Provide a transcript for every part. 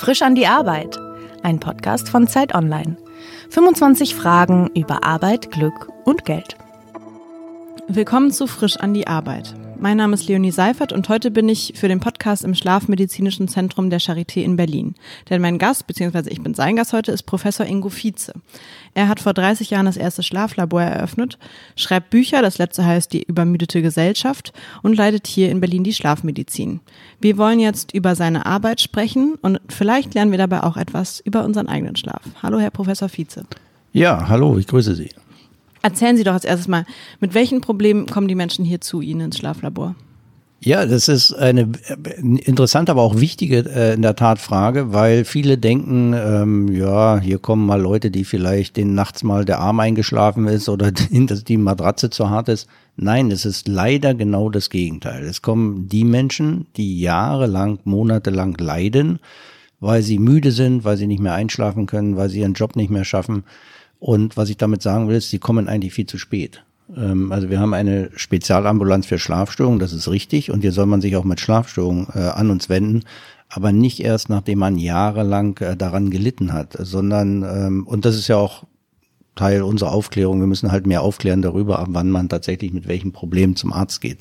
Frisch an die Arbeit. Ein Podcast von Zeit Online. 25 Fragen über Arbeit, Glück und Geld. Willkommen zu Frisch an die Arbeit. Mein Name ist Leonie Seifert und heute bin ich für den Podcast im Schlafmedizinischen Zentrum der Charité in Berlin. Denn mein Gast, beziehungsweise ich bin sein Gast heute, ist Professor Ingo Vize. Er hat vor 30 Jahren das erste Schlaflabor eröffnet, schreibt Bücher, das letzte heißt Die übermüdete Gesellschaft und leitet hier in Berlin die Schlafmedizin. Wir wollen jetzt über seine Arbeit sprechen und vielleicht lernen wir dabei auch etwas über unseren eigenen Schlaf. Hallo, Herr Professor Vize. Ja, hallo, ich grüße Sie. Erzählen Sie doch als erstes mal, mit welchen Problemen kommen die Menschen hier zu Ihnen ins Schlaflabor? Ja, das ist eine interessante, aber auch wichtige äh, in der Tat Frage, weil viele denken, ähm, ja, hier kommen mal Leute, die vielleicht den nachts mal der Arm eingeschlafen ist oder dass die Matratze zu hart ist. Nein, es ist leider genau das Gegenteil. Es kommen die Menschen, die jahrelang, monatelang leiden, weil sie müde sind, weil sie nicht mehr einschlafen können, weil sie ihren Job nicht mehr schaffen und was ich damit sagen will, ist, sie kommen eigentlich viel zu spät. Ähm, also wir haben eine Spezialambulanz für Schlafstörungen, das ist richtig. Und hier soll man sich auch mit Schlafstörungen äh, an uns wenden. Aber nicht erst, nachdem man jahrelang äh, daran gelitten hat, sondern, ähm, und das ist ja auch Teil unserer Aufklärung, wir müssen halt mehr aufklären darüber, ab wann man tatsächlich mit welchen Problemen zum Arzt geht.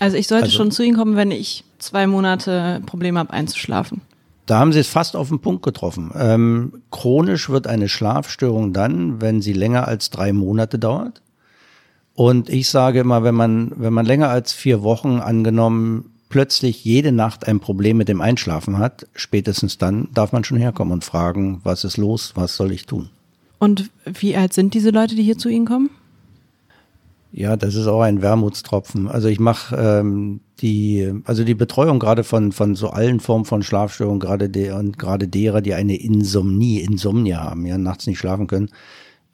Also ich sollte also, schon zu Ihnen kommen, wenn ich zwei Monate Probleme habe einzuschlafen. Da haben Sie es fast auf den Punkt getroffen. Ähm, chronisch wird eine Schlafstörung dann, wenn sie länger als drei Monate dauert. Und ich sage immer, wenn man, wenn man länger als vier Wochen angenommen plötzlich jede Nacht ein Problem mit dem Einschlafen hat, spätestens dann darf man schon herkommen und fragen, was ist los, was soll ich tun? Und wie alt sind diese Leute, die hier zu Ihnen kommen? Ja, das ist auch ein Wermutstropfen. Also ich mache ähm, die, also die Betreuung gerade von von so allen Formen von Schlafstörungen, gerade der und gerade derer, die eine Insomnie, Insomnia haben, ja nachts nicht schlafen können.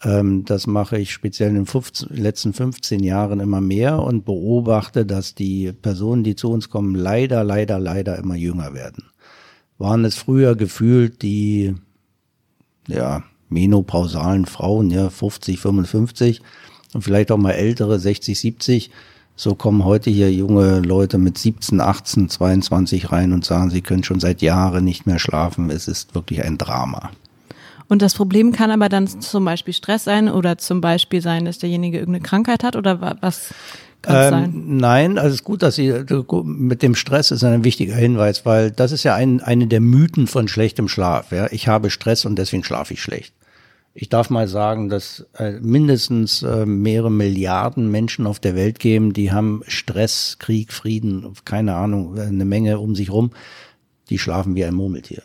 Ähm, das mache ich speziell in den 15, letzten 15 Jahren immer mehr und beobachte, dass die Personen, die zu uns kommen, leider, leider, leider immer jünger werden. Waren es früher gefühlt die ja menopausalen Frauen, ja 50, 55 und vielleicht auch mal ältere, 60, 70. So kommen heute hier junge Leute mit 17, 18, 22 rein und sagen, sie können schon seit Jahren nicht mehr schlafen. Es ist wirklich ein Drama. Und das Problem kann aber dann zum Beispiel Stress sein oder zum Beispiel sein, dass derjenige irgendeine Krankheit hat oder was kann es ähm, sein? Nein, also es ist gut, dass Sie mit dem Stress ist ein wichtiger Hinweis, weil das ist ja ein, eine der Mythen von schlechtem Schlaf. Ja? Ich habe Stress und deswegen schlafe ich schlecht. Ich darf mal sagen, dass äh, mindestens äh, mehrere Milliarden Menschen auf der Welt geben, die haben Stress, Krieg, Frieden, keine Ahnung, eine Menge um sich rum. Die schlafen wie ein Murmeltier.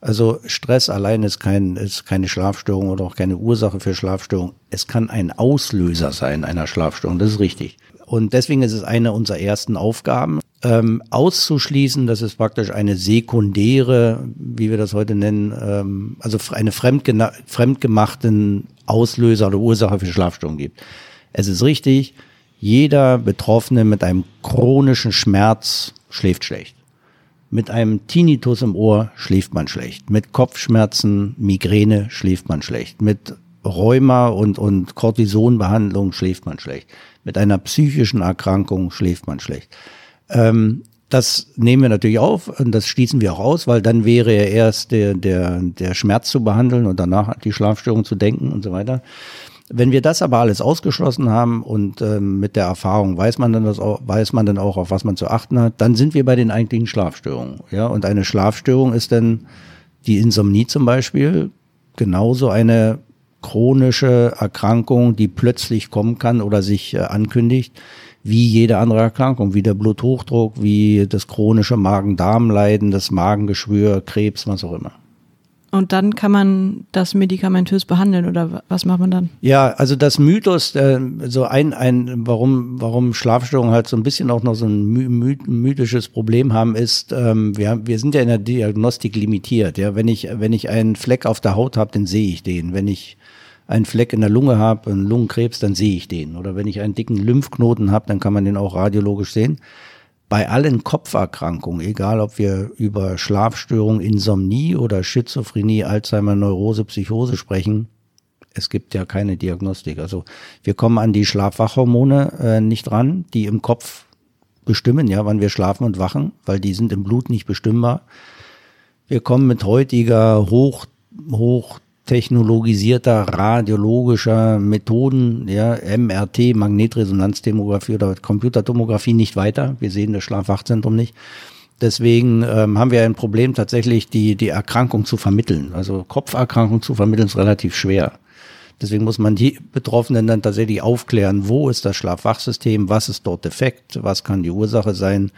Also Stress allein ist, kein, ist keine Schlafstörung oder auch keine Ursache für Schlafstörung. Es kann ein Auslöser sein einer Schlafstörung, das ist richtig. Und deswegen ist es eine unserer ersten Aufgaben, ähm, auszuschließen, dass es praktisch eine sekundäre, wie wir das heute nennen, ähm, also eine fremdgemachten Auslöser oder Ursache für Schlafstörungen gibt. Es ist richtig, jeder Betroffene mit einem chronischen Schmerz schläft schlecht. Mit einem Tinnitus im Ohr schläft man schlecht. Mit Kopfschmerzen, Migräne schläft man schlecht. Mit Rheuma und, und Cortisonbehandlung schläft man schlecht. Mit einer psychischen Erkrankung schläft man schlecht. Ähm, das nehmen wir natürlich auf und das schließen wir auch aus, weil dann wäre ja erst der, der, der Schmerz zu behandeln und danach die Schlafstörung zu denken und so weiter. Wenn wir das aber alles ausgeschlossen haben und ähm, mit der Erfahrung weiß man dann das auch, weiß man dann auch, auf was man zu achten hat, dann sind wir bei den eigentlichen Schlafstörungen. Ja, und eine Schlafstörung ist dann die Insomnie zum Beispiel genauso eine chronische Erkrankung, die plötzlich kommen kann oder sich äh, ankündigt, wie jede andere Erkrankung, wie der Bluthochdruck, wie das chronische Magen-Darm-Leiden, das Magengeschwür, Krebs, was auch immer. Und dann kann man das medikamentös behandeln oder was macht man dann? Ja, also das Mythos, äh, so ein, ein, warum, warum Schlafstörungen halt so ein bisschen auch noch so ein my mythisches Problem haben, ist, ähm, wir, wir sind ja in der Diagnostik limitiert. Ja, wenn ich, wenn ich einen Fleck auf der Haut habe, dann sehe ich den. Wenn ich einen Fleck in der Lunge habe, einen Lungenkrebs, dann sehe ich den. Oder wenn ich einen dicken Lymphknoten habe, dann kann man den auch radiologisch sehen. Bei allen Kopferkrankungen, egal ob wir über Schlafstörung, Insomnie oder Schizophrenie, Alzheimer, Neurose, Psychose sprechen, es gibt ja keine Diagnostik. Also wir kommen an die Schlafwachhormone äh, nicht ran, die im Kopf bestimmen, ja, wann wir schlafen und wachen, weil die sind im Blut nicht bestimmbar. Wir kommen mit heutiger hoch, hochtechnologisierter radiologischer Methoden, ja, MRT, Magnetresonanztomographie oder Computertomographie nicht weiter. Wir sehen das Schlafwachzentrum nicht. Deswegen ähm, haben wir ein Problem, tatsächlich die, die Erkrankung zu vermitteln. Also Kopferkrankung zu vermitteln ist relativ schwer. Deswegen muss man die Betroffenen dann tatsächlich aufklären, wo ist das Schlafwachsystem, was ist dort defekt, was kann die Ursache sein,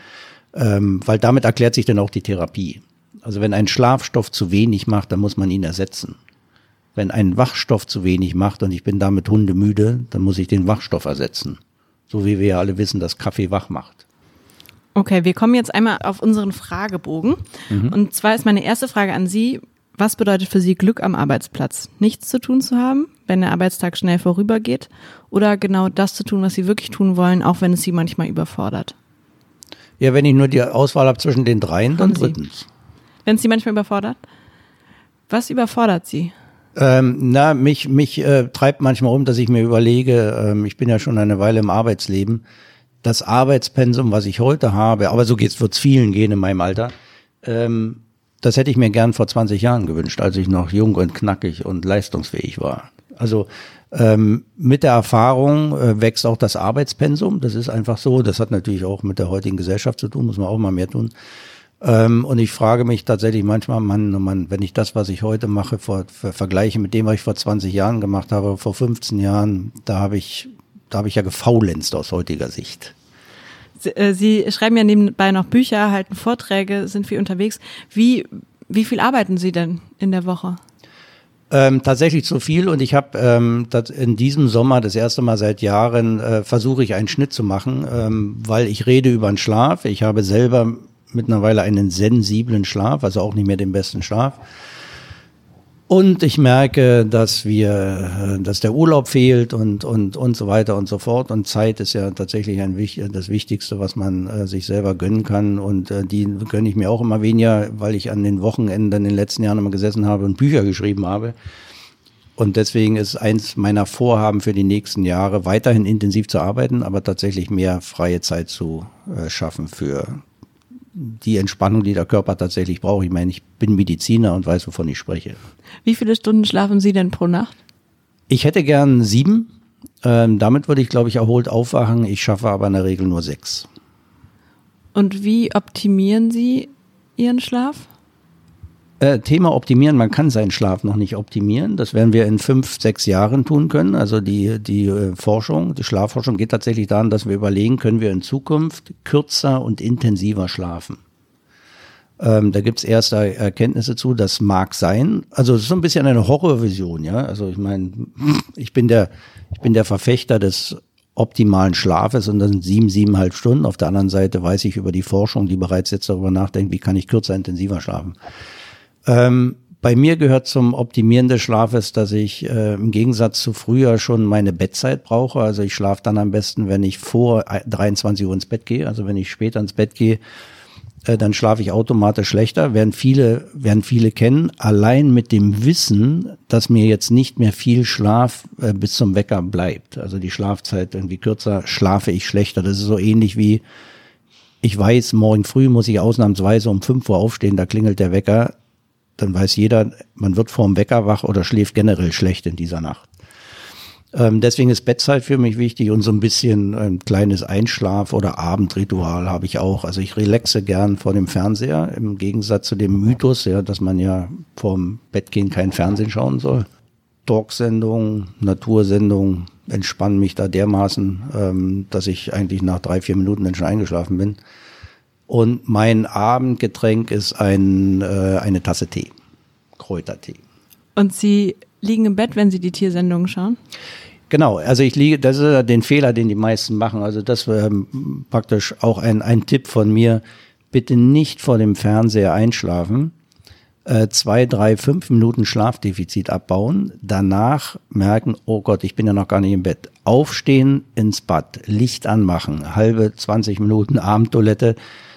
ähm, weil damit erklärt sich dann auch die Therapie. Also wenn ein Schlafstoff zu wenig macht, dann muss man ihn ersetzen. Wenn ein Wachstoff zu wenig macht und ich bin damit hundemüde, dann muss ich den Wachstoff ersetzen. So wie wir ja alle wissen, dass Kaffee wach macht. Okay, wir kommen jetzt einmal auf unseren Fragebogen. Mhm. Und zwar ist meine erste Frage an Sie, was bedeutet für Sie Glück am Arbeitsplatz? Nichts zu tun zu haben, wenn der Arbeitstag schnell vorübergeht? Oder genau das zu tun, was Sie wirklich tun wollen, auch wenn es Sie manchmal überfordert? Ja, wenn ich nur die Auswahl habe zwischen den dreien, dann drittens. Wenn es Sie manchmal überfordert? Was überfordert Sie? Ähm, na, mich, mich äh, treibt manchmal um, dass ich mir überlege, ähm, ich bin ja schon eine Weile im Arbeitsleben, das Arbeitspensum, was ich heute habe, aber so geht's, wird's vielen gehen in meinem Alter, ähm, das hätte ich mir gern vor 20 Jahren gewünscht, als ich noch jung und knackig und leistungsfähig war. Also ähm, mit der Erfahrung äh, wächst auch das Arbeitspensum. Das ist einfach so. Das hat natürlich auch mit der heutigen Gesellschaft zu tun, muss man auch mal mehr tun. Ähm, und ich frage mich tatsächlich manchmal, Mann, oh Mann, wenn ich das, was ich heute mache, vor, ver vergleiche mit dem, was ich vor 20 Jahren gemacht habe, vor 15 Jahren, da habe ich, da habe ich ja gefaulenzt aus heutiger Sicht. Äh, Sie schreiben ja nebenbei noch Bücher, halten Vorträge, sind viel unterwegs. Wie, wie viel arbeiten Sie denn in der Woche? Ähm, tatsächlich zu viel und ich habe ähm, in diesem Sommer das erste Mal seit Jahren äh, versuche ich einen Schnitt zu machen, ähm, weil ich rede über den Schlaf. Ich habe selber mittlerweile einen sensiblen Schlaf, also auch nicht mehr den besten Schlaf. Und ich merke, dass wir, äh, dass der Urlaub fehlt und, und, und so weiter und so fort. Und Zeit ist ja tatsächlich ein, das Wichtigste, was man äh, sich selber gönnen kann. Und äh, die gönne ich mir auch immer weniger, weil ich an den Wochenenden in den letzten Jahren immer gesessen habe und Bücher geschrieben habe. Und deswegen ist eins meiner Vorhaben für die nächsten Jahre, weiterhin intensiv zu arbeiten, aber tatsächlich mehr freie Zeit zu äh, schaffen für die Entspannung, die der Körper tatsächlich braucht. Ich meine, ich bin Mediziner und weiß, wovon ich spreche. Wie viele Stunden schlafen Sie denn pro Nacht? Ich hätte gern sieben. Ähm, damit würde ich, glaube ich, erholt aufwachen. Ich schaffe aber in der Regel nur sechs. Und wie optimieren Sie Ihren Schlaf? Äh, Thema optimieren, man kann seinen Schlaf noch nicht optimieren. Das werden wir in fünf, sechs Jahren tun können. Also die, die äh, Forschung, die Schlafforschung geht tatsächlich daran, dass wir überlegen, können wir in Zukunft kürzer und intensiver schlafen. Ähm, da gibt's erste Erkenntnisse zu, das mag sein. Also es ist so ein bisschen eine Horrorvision, ja. Also ich meine, ich bin der, ich bin der Verfechter des optimalen Schlafes und das sind sieben, siebeneinhalb Stunden. Auf der anderen Seite weiß ich über die Forschung, die bereits jetzt darüber nachdenkt, wie kann ich kürzer, intensiver schlafen. Ähm, bei mir gehört zum Optimieren des Schlafes, dass ich äh, im Gegensatz zu früher schon meine Bettzeit brauche. Also ich schlafe dann am besten, wenn ich vor 23 Uhr ins Bett gehe. Also wenn ich später ins Bett gehe, äh, dann schlafe ich automatisch schlechter. Werden viele, werden viele kennen. Allein mit dem Wissen, dass mir jetzt nicht mehr viel Schlaf äh, bis zum Wecker bleibt. Also die Schlafzeit irgendwie kürzer, schlafe ich schlechter. Das ist so ähnlich wie ich weiß, morgen früh muss ich ausnahmsweise um 5 Uhr aufstehen, da klingelt der Wecker dann weiß jeder, man wird vorm Wecker wach oder schläft generell schlecht in dieser Nacht. Ähm, deswegen ist Bettzeit für mich wichtig und so ein bisschen ein kleines Einschlaf- oder Abendritual habe ich auch. Also ich relaxe gern vor dem Fernseher, im Gegensatz zu dem Mythos, ja, dass man ja vorm Bettgehen kein Fernsehen schauen soll. Talksendungen, Natursendungen entspannen mich da dermaßen, ähm, dass ich eigentlich nach drei, vier Minuten dann schon eingeschlafen bin. Und mein Abendgetränk ist ein, äh, eine Tasse Tee, Kräutertee. Und Sie liegen im Bett, wenn Sie die Tiersendungen schauen? Genau, also ich liege, das ist den Fehler, den die meisten machen. Also das wäre ähm, praktisch auch ein, ein Tipp von mir. Bitte nicht vor dem Fernseher einschlafen. Äh, zwei, drei, fünf Minuten Schlafdefizit abbauen. Danach merken, oh Gott, ich bin ja noch gar nicht im Bett. Aufstehen, ins Bad, Licht anmachen, halbe 20 Minuten Abendtoilette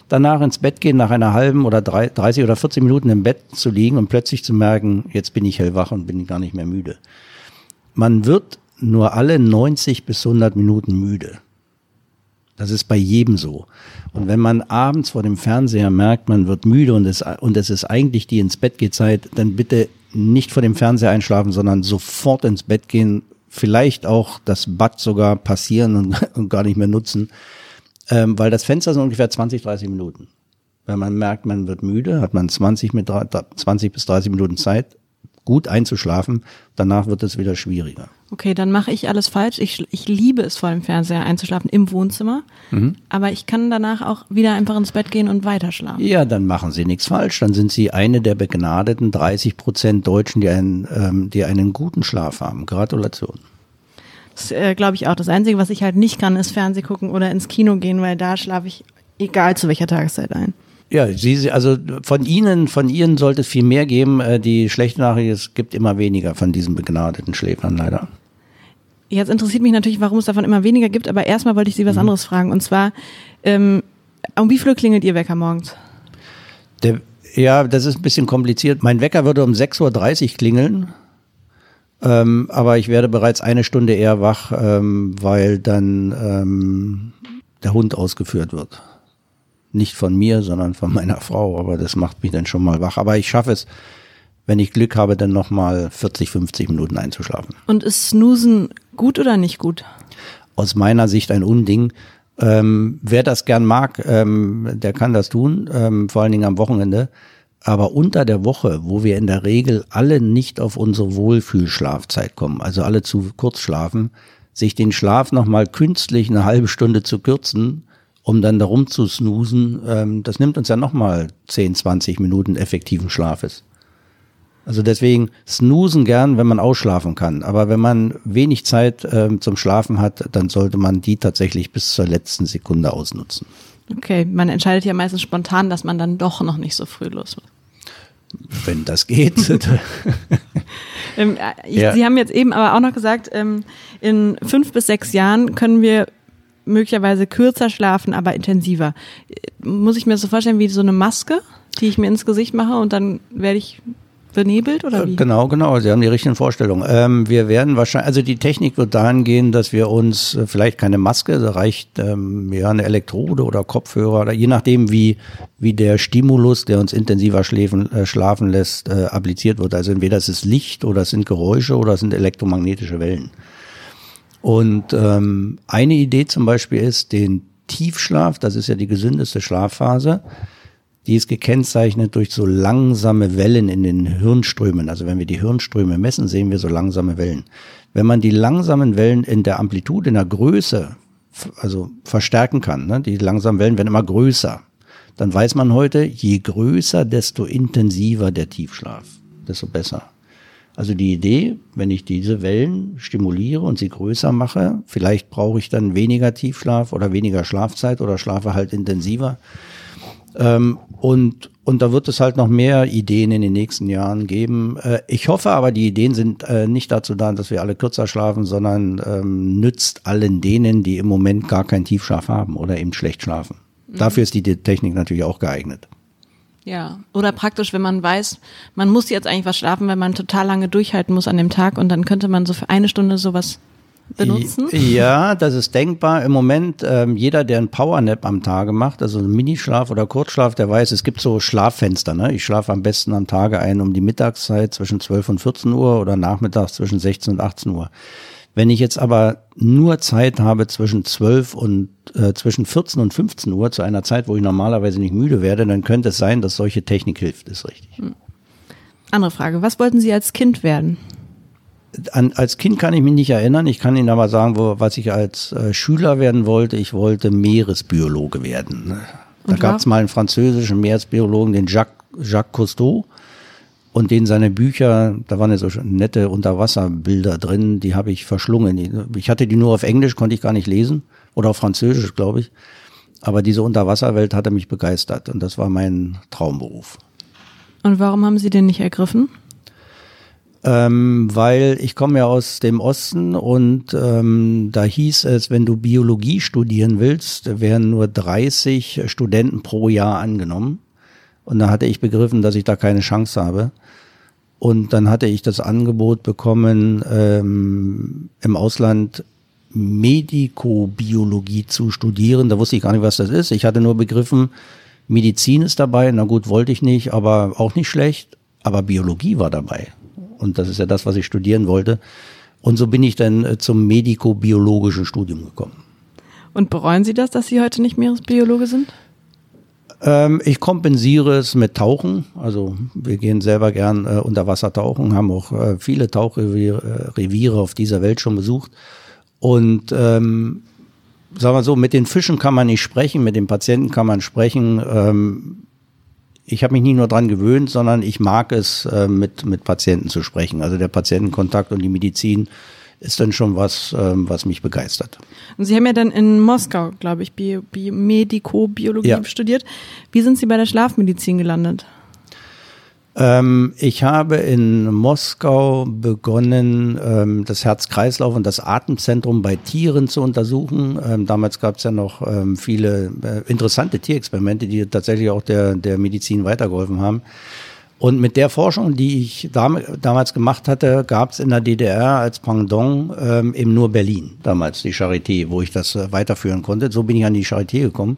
danach ins Bett gehen, nach einer halben oder drei, 30 oder 40 Minuten im Bett zu liegen und plötzlich zu merken, jetzt bin ich hellwach und bin gar nicht mehr müde. Man wird nur alle 90 bis 100 Minuten müde. Das ist bei jedem so. Und wenn man abends vor dem Fernseher merkt, man wird müde und es, und es ist eigentlich die ins Bett geht Zeit, dann bitte nicht vor dem Fernseher einschlafen, sondern sofort ins Bett gehen, vielleicht auch das Bad sogar passieren und, und gar nicht mehr nutzen, ähm, weil das Fenster sind ungefähr 20, 30 Minuten. Wenn man merkt, man wird müde, hat man 20, mit 20 bis 30 Minuten Zeit, gut einzuschlafen. Danach wird es wieder schwieriger. Okay, dann mache ich alles falsch. Ich, ich liebe es vor dem Fernseher einzuschlafen im Wohnzimmer. Mhm. Aber ich kann danach auch wieder einfach ins Bett gehen und weiter schlafen. Ja, dann machen Sie nichts falsch. Dann sind Sie eine der begnadeten 30 Prozent Deutschen, die einen, ähm, die einen guten Schlaf haben. Gratulation. Das äh, glaube ich auch. Das Einzige, was ich halt nicht kann, ist Fernseh gucken oder ins Kino gehen, weil da schlafe ich egal zu welcher Tageszeit ein. Ja, Sie, also von Ihnen, von Ihnen sollte es viel mehr geben. Äh, die schlechte Nachricht, es gibt immer weniger von diesen begnadeten Schläfern leider. Jetzt interessiert mich natürlich, warum es davon immer weniger gibt, aber erstmal wollte ich Sie was mhm. anderes fragen. Und zwar, ähm, um wie viel klingelt Ihr Wecker morgens? Der, ja, das ist ein bisschen kompliziert. Mein Wecker würde um 6.30 Uhr klingeln. Ähm, aber ich werde bereits eine Stunde eher wach, ähm, weil dann ähm, der Hund ausgeführt wird. Nicht von mir, sondern von meiner Frau, aber das macht mich dann schon mal wach. Aber ich schaffe es, wenn ich Glück habe, dann nochmal 40, 50 Minuten einzuschlafen. Und ist Snoosen gut oder nicht gut? Aus meiner Sicht ein Unding. Ähm, wer das gern mag, ähm, der kann das tun, ähm, vor allen Dingen am Wochenende. Aber unter der Woche, wo wir in der Regel alle nicht auf unsere Wohlfühlschlafzeit kommen, also alle zu kurz schlafen, sich den Schlaf nochmal künstlich eine halbe Stunde zu kürzen, um dann darum zu snoosen, ähm, das nimmt uns ja nochmal 10, 20 Minuten effektiven Schlafes. Also deswegen snoosen gern, wenn man ausschlafen kann. Aber wenn man wenig Zeit ähm, zum Schlafen hat, dann sollte man die tatsächlich bis zur letzten Sekunde ausnutzen. Okay, man entscheidet ja meistens spontan, dass man dann doch noch nicht so früh los wird. Wenn das geht. ähm, äh, ich, ja. Sie haben jetzt eben aber auch noch gesagt, ähm, in fünf bis sechs Jahren können wir möglicherweise kürzer schlafen, aber intensiver. Muss ich mir das so vorstellen wie so eine Maske, die ich mir ins Gesicht mache und dann werde ich benebelt oder wie? Genau, genau. Sie haben die richtigen Vorstellungen. Ähm, wir werden wahrscheinlich, also die Technik wird dahin gehen, dass wir uns äh, vielleicht keine Maske, da reicht ähm, ja eine Elektrode oder Kopfhörer oder je nachdem wie wie der Stimulus, der uns intensiver schläfen, äh, schlafen lässt, äh, appliziert wird. Also entweder es ist Licht oder es sind Geräusche oder es sind elektromagnetische Wellen. Und ähm, eine Idee zum Beispiel ist, den Tiefschlaf, das ist ja die gesündeste Schlafphase, die ist gekennzeichnet durch so langsame Wellen in den Hirnströmen. Also wenn wir die Hirnströme messen, sehen wir so langsame Wellen. Wenn man die langsamen Wellen in der Amplitude, in der Größe, also verstärken kann, ne? die langsamen Wellen werden immer größer, dann weiß man heute, je größer, desto intensiver der Tiefschlaf, desto besser. Also die Idee, wenn ich diese Wellen stimuliere und sie größer mache, vielleicht brauche ich dann weniger Tiefschlaf oder weniger Schlafzeit oder schlafe halt intensiver. Ähm, und, und da wird es halt noch mehr Ideen in den nächsten Jahren geben. Äh, ich hoffe aber, die Ideen sind äh, nicht dazu da, dass wir alle kürzer schlafen, sondern ähm, nützt allen denen, die im Moment gar keinen Tiefschlaf haben oder eben schlecht schlafen. Mhm. Dafür ist die Technik natürlich auch geeignet. Ja, oder praktisch, wenn man weiß, man muss jetzt eigentlich was schlafen, wenn man total lange durchhalten muss an dem Tag und dann könnte man so für eine Stunde sowas benutzen? Ja, das ist denkbar. Im Moment, ähm, jeder, der einen Powernap am Tage macht, also einen Minischlaf oder Kurzschlaf, der weiß, es gibt so Schlaffenster. Ne? Ich schlafe am besten am Tage ein um die Mittagszeit zwischen 12 und 14 Uhr oder nachmittags zwischen 16 und 18 Uhr. Wenn ich jetzt aber nur Zeit habe zwischen 12 und äh, zwischen 14 und 15 Uhr, zu einer Zeit, wo ich normalerweise nicht müde werde, dann könnte es sein, dass solche Technik hilft, ist richtig. Hm. Andere Frage, was wollten Sie als Kind werden? An, als Kind kann ich mich nicht erinnern. Ich kann Ihnen aber sagen, wo, was ich als äh, Schüler werden wollte. Ich wollte Meeresbiologe werden. Da gab es mal einen französischen Meeresbiologen, den Jacques, Jacques Cousteau. Und den seine Bücher, da waren ja so nette Unterwasserbilder drin, die habe ich verschlungen. Ich hatte die nur auf Englisch, konnte ich gar nicht lesen. Oder auf Französisch, glaube ich. Aber diese Unterwasserwelt hatte mich begeistert und das war mein Traumberuf. Und warum haben Sie den nicht ergriffen? Ähm, weil ich komme ja aus dem Osten und ähm, da hieß es, wenn du Biologie studieren willst, werden nur 30 Studenten pro Jahr angenommen. Und da hatte ich begriffen, dass ich da keine Chance habe. Und dann hatte ich das Angebot bekommen, ähm, im Ausland Medikobiologie zu studieren. Da wusste ich gar nicht, was das ist. Ich hatte nur begriffen, Medizin ist dabei. Na gut, wollte ich nicht, aber auch nicht schlecht. Aber Biologie war dabei. Und das ist ja das, was ich studieren wollte. Und so bin ich dann äh, zum medikobiologischen Studium gekommen. Und bereuen Sie das, dass Sie heute nicht Meeresbiologe sind? Ähm, ich kompensiere es mit Tauchen. Also wir gehen selber gern äh, unter Wasser tauchen, haben auch äh, viele Tauchreviere äh, auf dieser Welt schon besucht. Und ähm, sagen wir so, mit den Fischen kann man nicht sprechen, mit den Patienten kann man sprechen. Ähm, ich habe mich nicht nur dran gewöhnt, sondern ich mag es, äh, mit, mit Patienten zu sprechen. Also der Patientenkontakt und die Medizin ist dann schon was, ähm, was mich begeistert. Und Sie haben ja dann in Moskau, glaube ich, Bio, Bio, Medikobiologie ja. studiert. Wie sind Sie bei der Schlafmedizin gelandet? Ähm, ich habe in Moskau begonnen, ähm, das Herz-Kreislauf und das Atemzentrum bei Tieren zu untersuchen. Ähm, damals gab es ja noch ähm, viele äh, interessante Tierexperimente, die tatsächlich auch der, der Medizin weitergeholfen haben. Und mit der Forschung, die ich dam damals gemacht hatte, gab es in der DDR als Pendant ähm, eben nur Berlin, damals die Charité, wo ich das äh, weiterführen konnte. So bin ich an die Charité gekommen.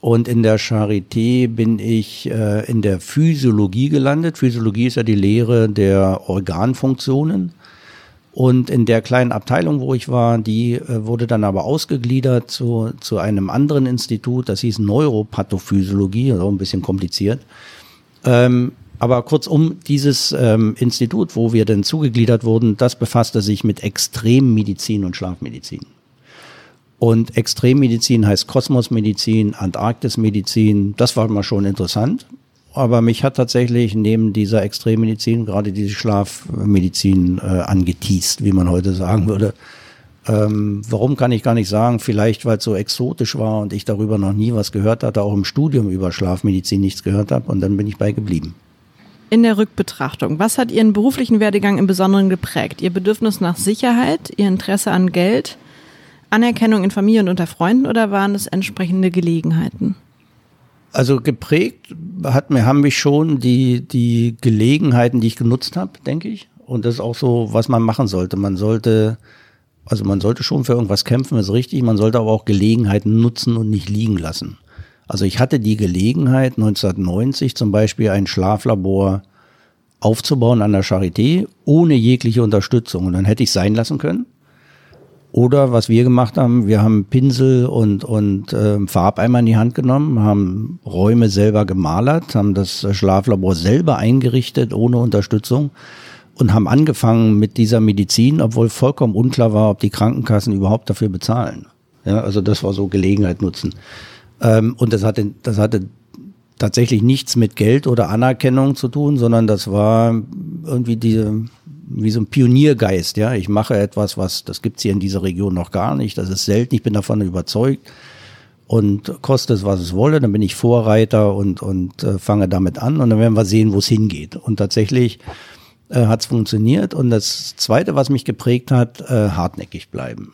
Und in der Charité bin ich äh, in der Physiologie gelandet. Physiologie ist ja die Lehre der Organfunktionen. Und in der kleinen Abteilung, wo ich war, die äh, wurde dann aber ausgegliedert zu, zu einem anderen Institut, das hieß Neuropathophysiologie, also ein bisschen kompliziert. Ähm, aber kurzum, dieses ähm, Institut, wo wir denn zugegliedert wurden, das befasste sich mit Extremmedizin und Schlafmedizin. Und Extremmedizin heißt Kosmosmedizin, Antarktismedizin. Das war mal schon interessant. Aber mich hat tatsächlich neben dieser Extremmedizin gerade diese Schlafmedizin äh, angeteased, wie man heute sagen würde. Ähm, warum kann ich gar nicht sagen? Vielleicht, weil es so exotisch war und ich darüber noch nie was gehört hatte, auch im Studium über Schlafmedizin nichts gehört habe. Und dann bin ich bei geblieben. In der Rückbetrachtung, was hat Ihren beruflichen Werdegang im Besonderen geprägt? Ihr Bedürfnis nach Sicherheit, Ihr Interesse an Geld, Anerkennung in Familie und unter Freunden oder waren es entsprechende Gelegenheiten? Also geprägt hat mir, haben mich schon die, die Gelegenheiten, die ich genutzt habe, denke ich. Und das ist auch so, was man machen sollte. Man sollte, also man sollte schon für irgendwas kämpfen, ist richtig. Man sollte aber auch Gelegenheiten nutzen und nicht liegen lassen. Also ich hatte die Gelegenheit, 1990 zum Beispiel ein Schlaflabor aufzubauen an der Charité, ohne jegliche Unterstützung. Und dann hätte ich sein lassen können. Oder was wir gemacht haben, wir haben Pinsel und, und äh, Farbeimer in die Hand genommen, haben Räume selber gemalert, haben das Schlaflabor selber eingerichtet, ohne Unterstützung und haben angefangen mit dieser Medizin, obwohl vollkommen unklar war, ob die Krankenkassen überhaupt dafür bezahlen. Ja, also das war so Gelegenheit nutzen. Ähm, und das hatte, das hatte tatsächlich nichts mit Geld oder Anerkennung zu tun, sondern das war irgendwie diese, wie so ein Pioniergeist, ja. Ich mache etwas, was, das gibt's hier in dieser Region noch gar nicht. Das ist selten, ich bin davon überzeugt. Und kostet es, was es wolle, dann bin ich Vorreiter und, und äh, fange damit an und dann werden wir sehen, wo es hingeht. Und tatsächlich äh, hat es funktioniert. Und das Zweite, was mich geprägt hat, äh, hartnäckig bleiben.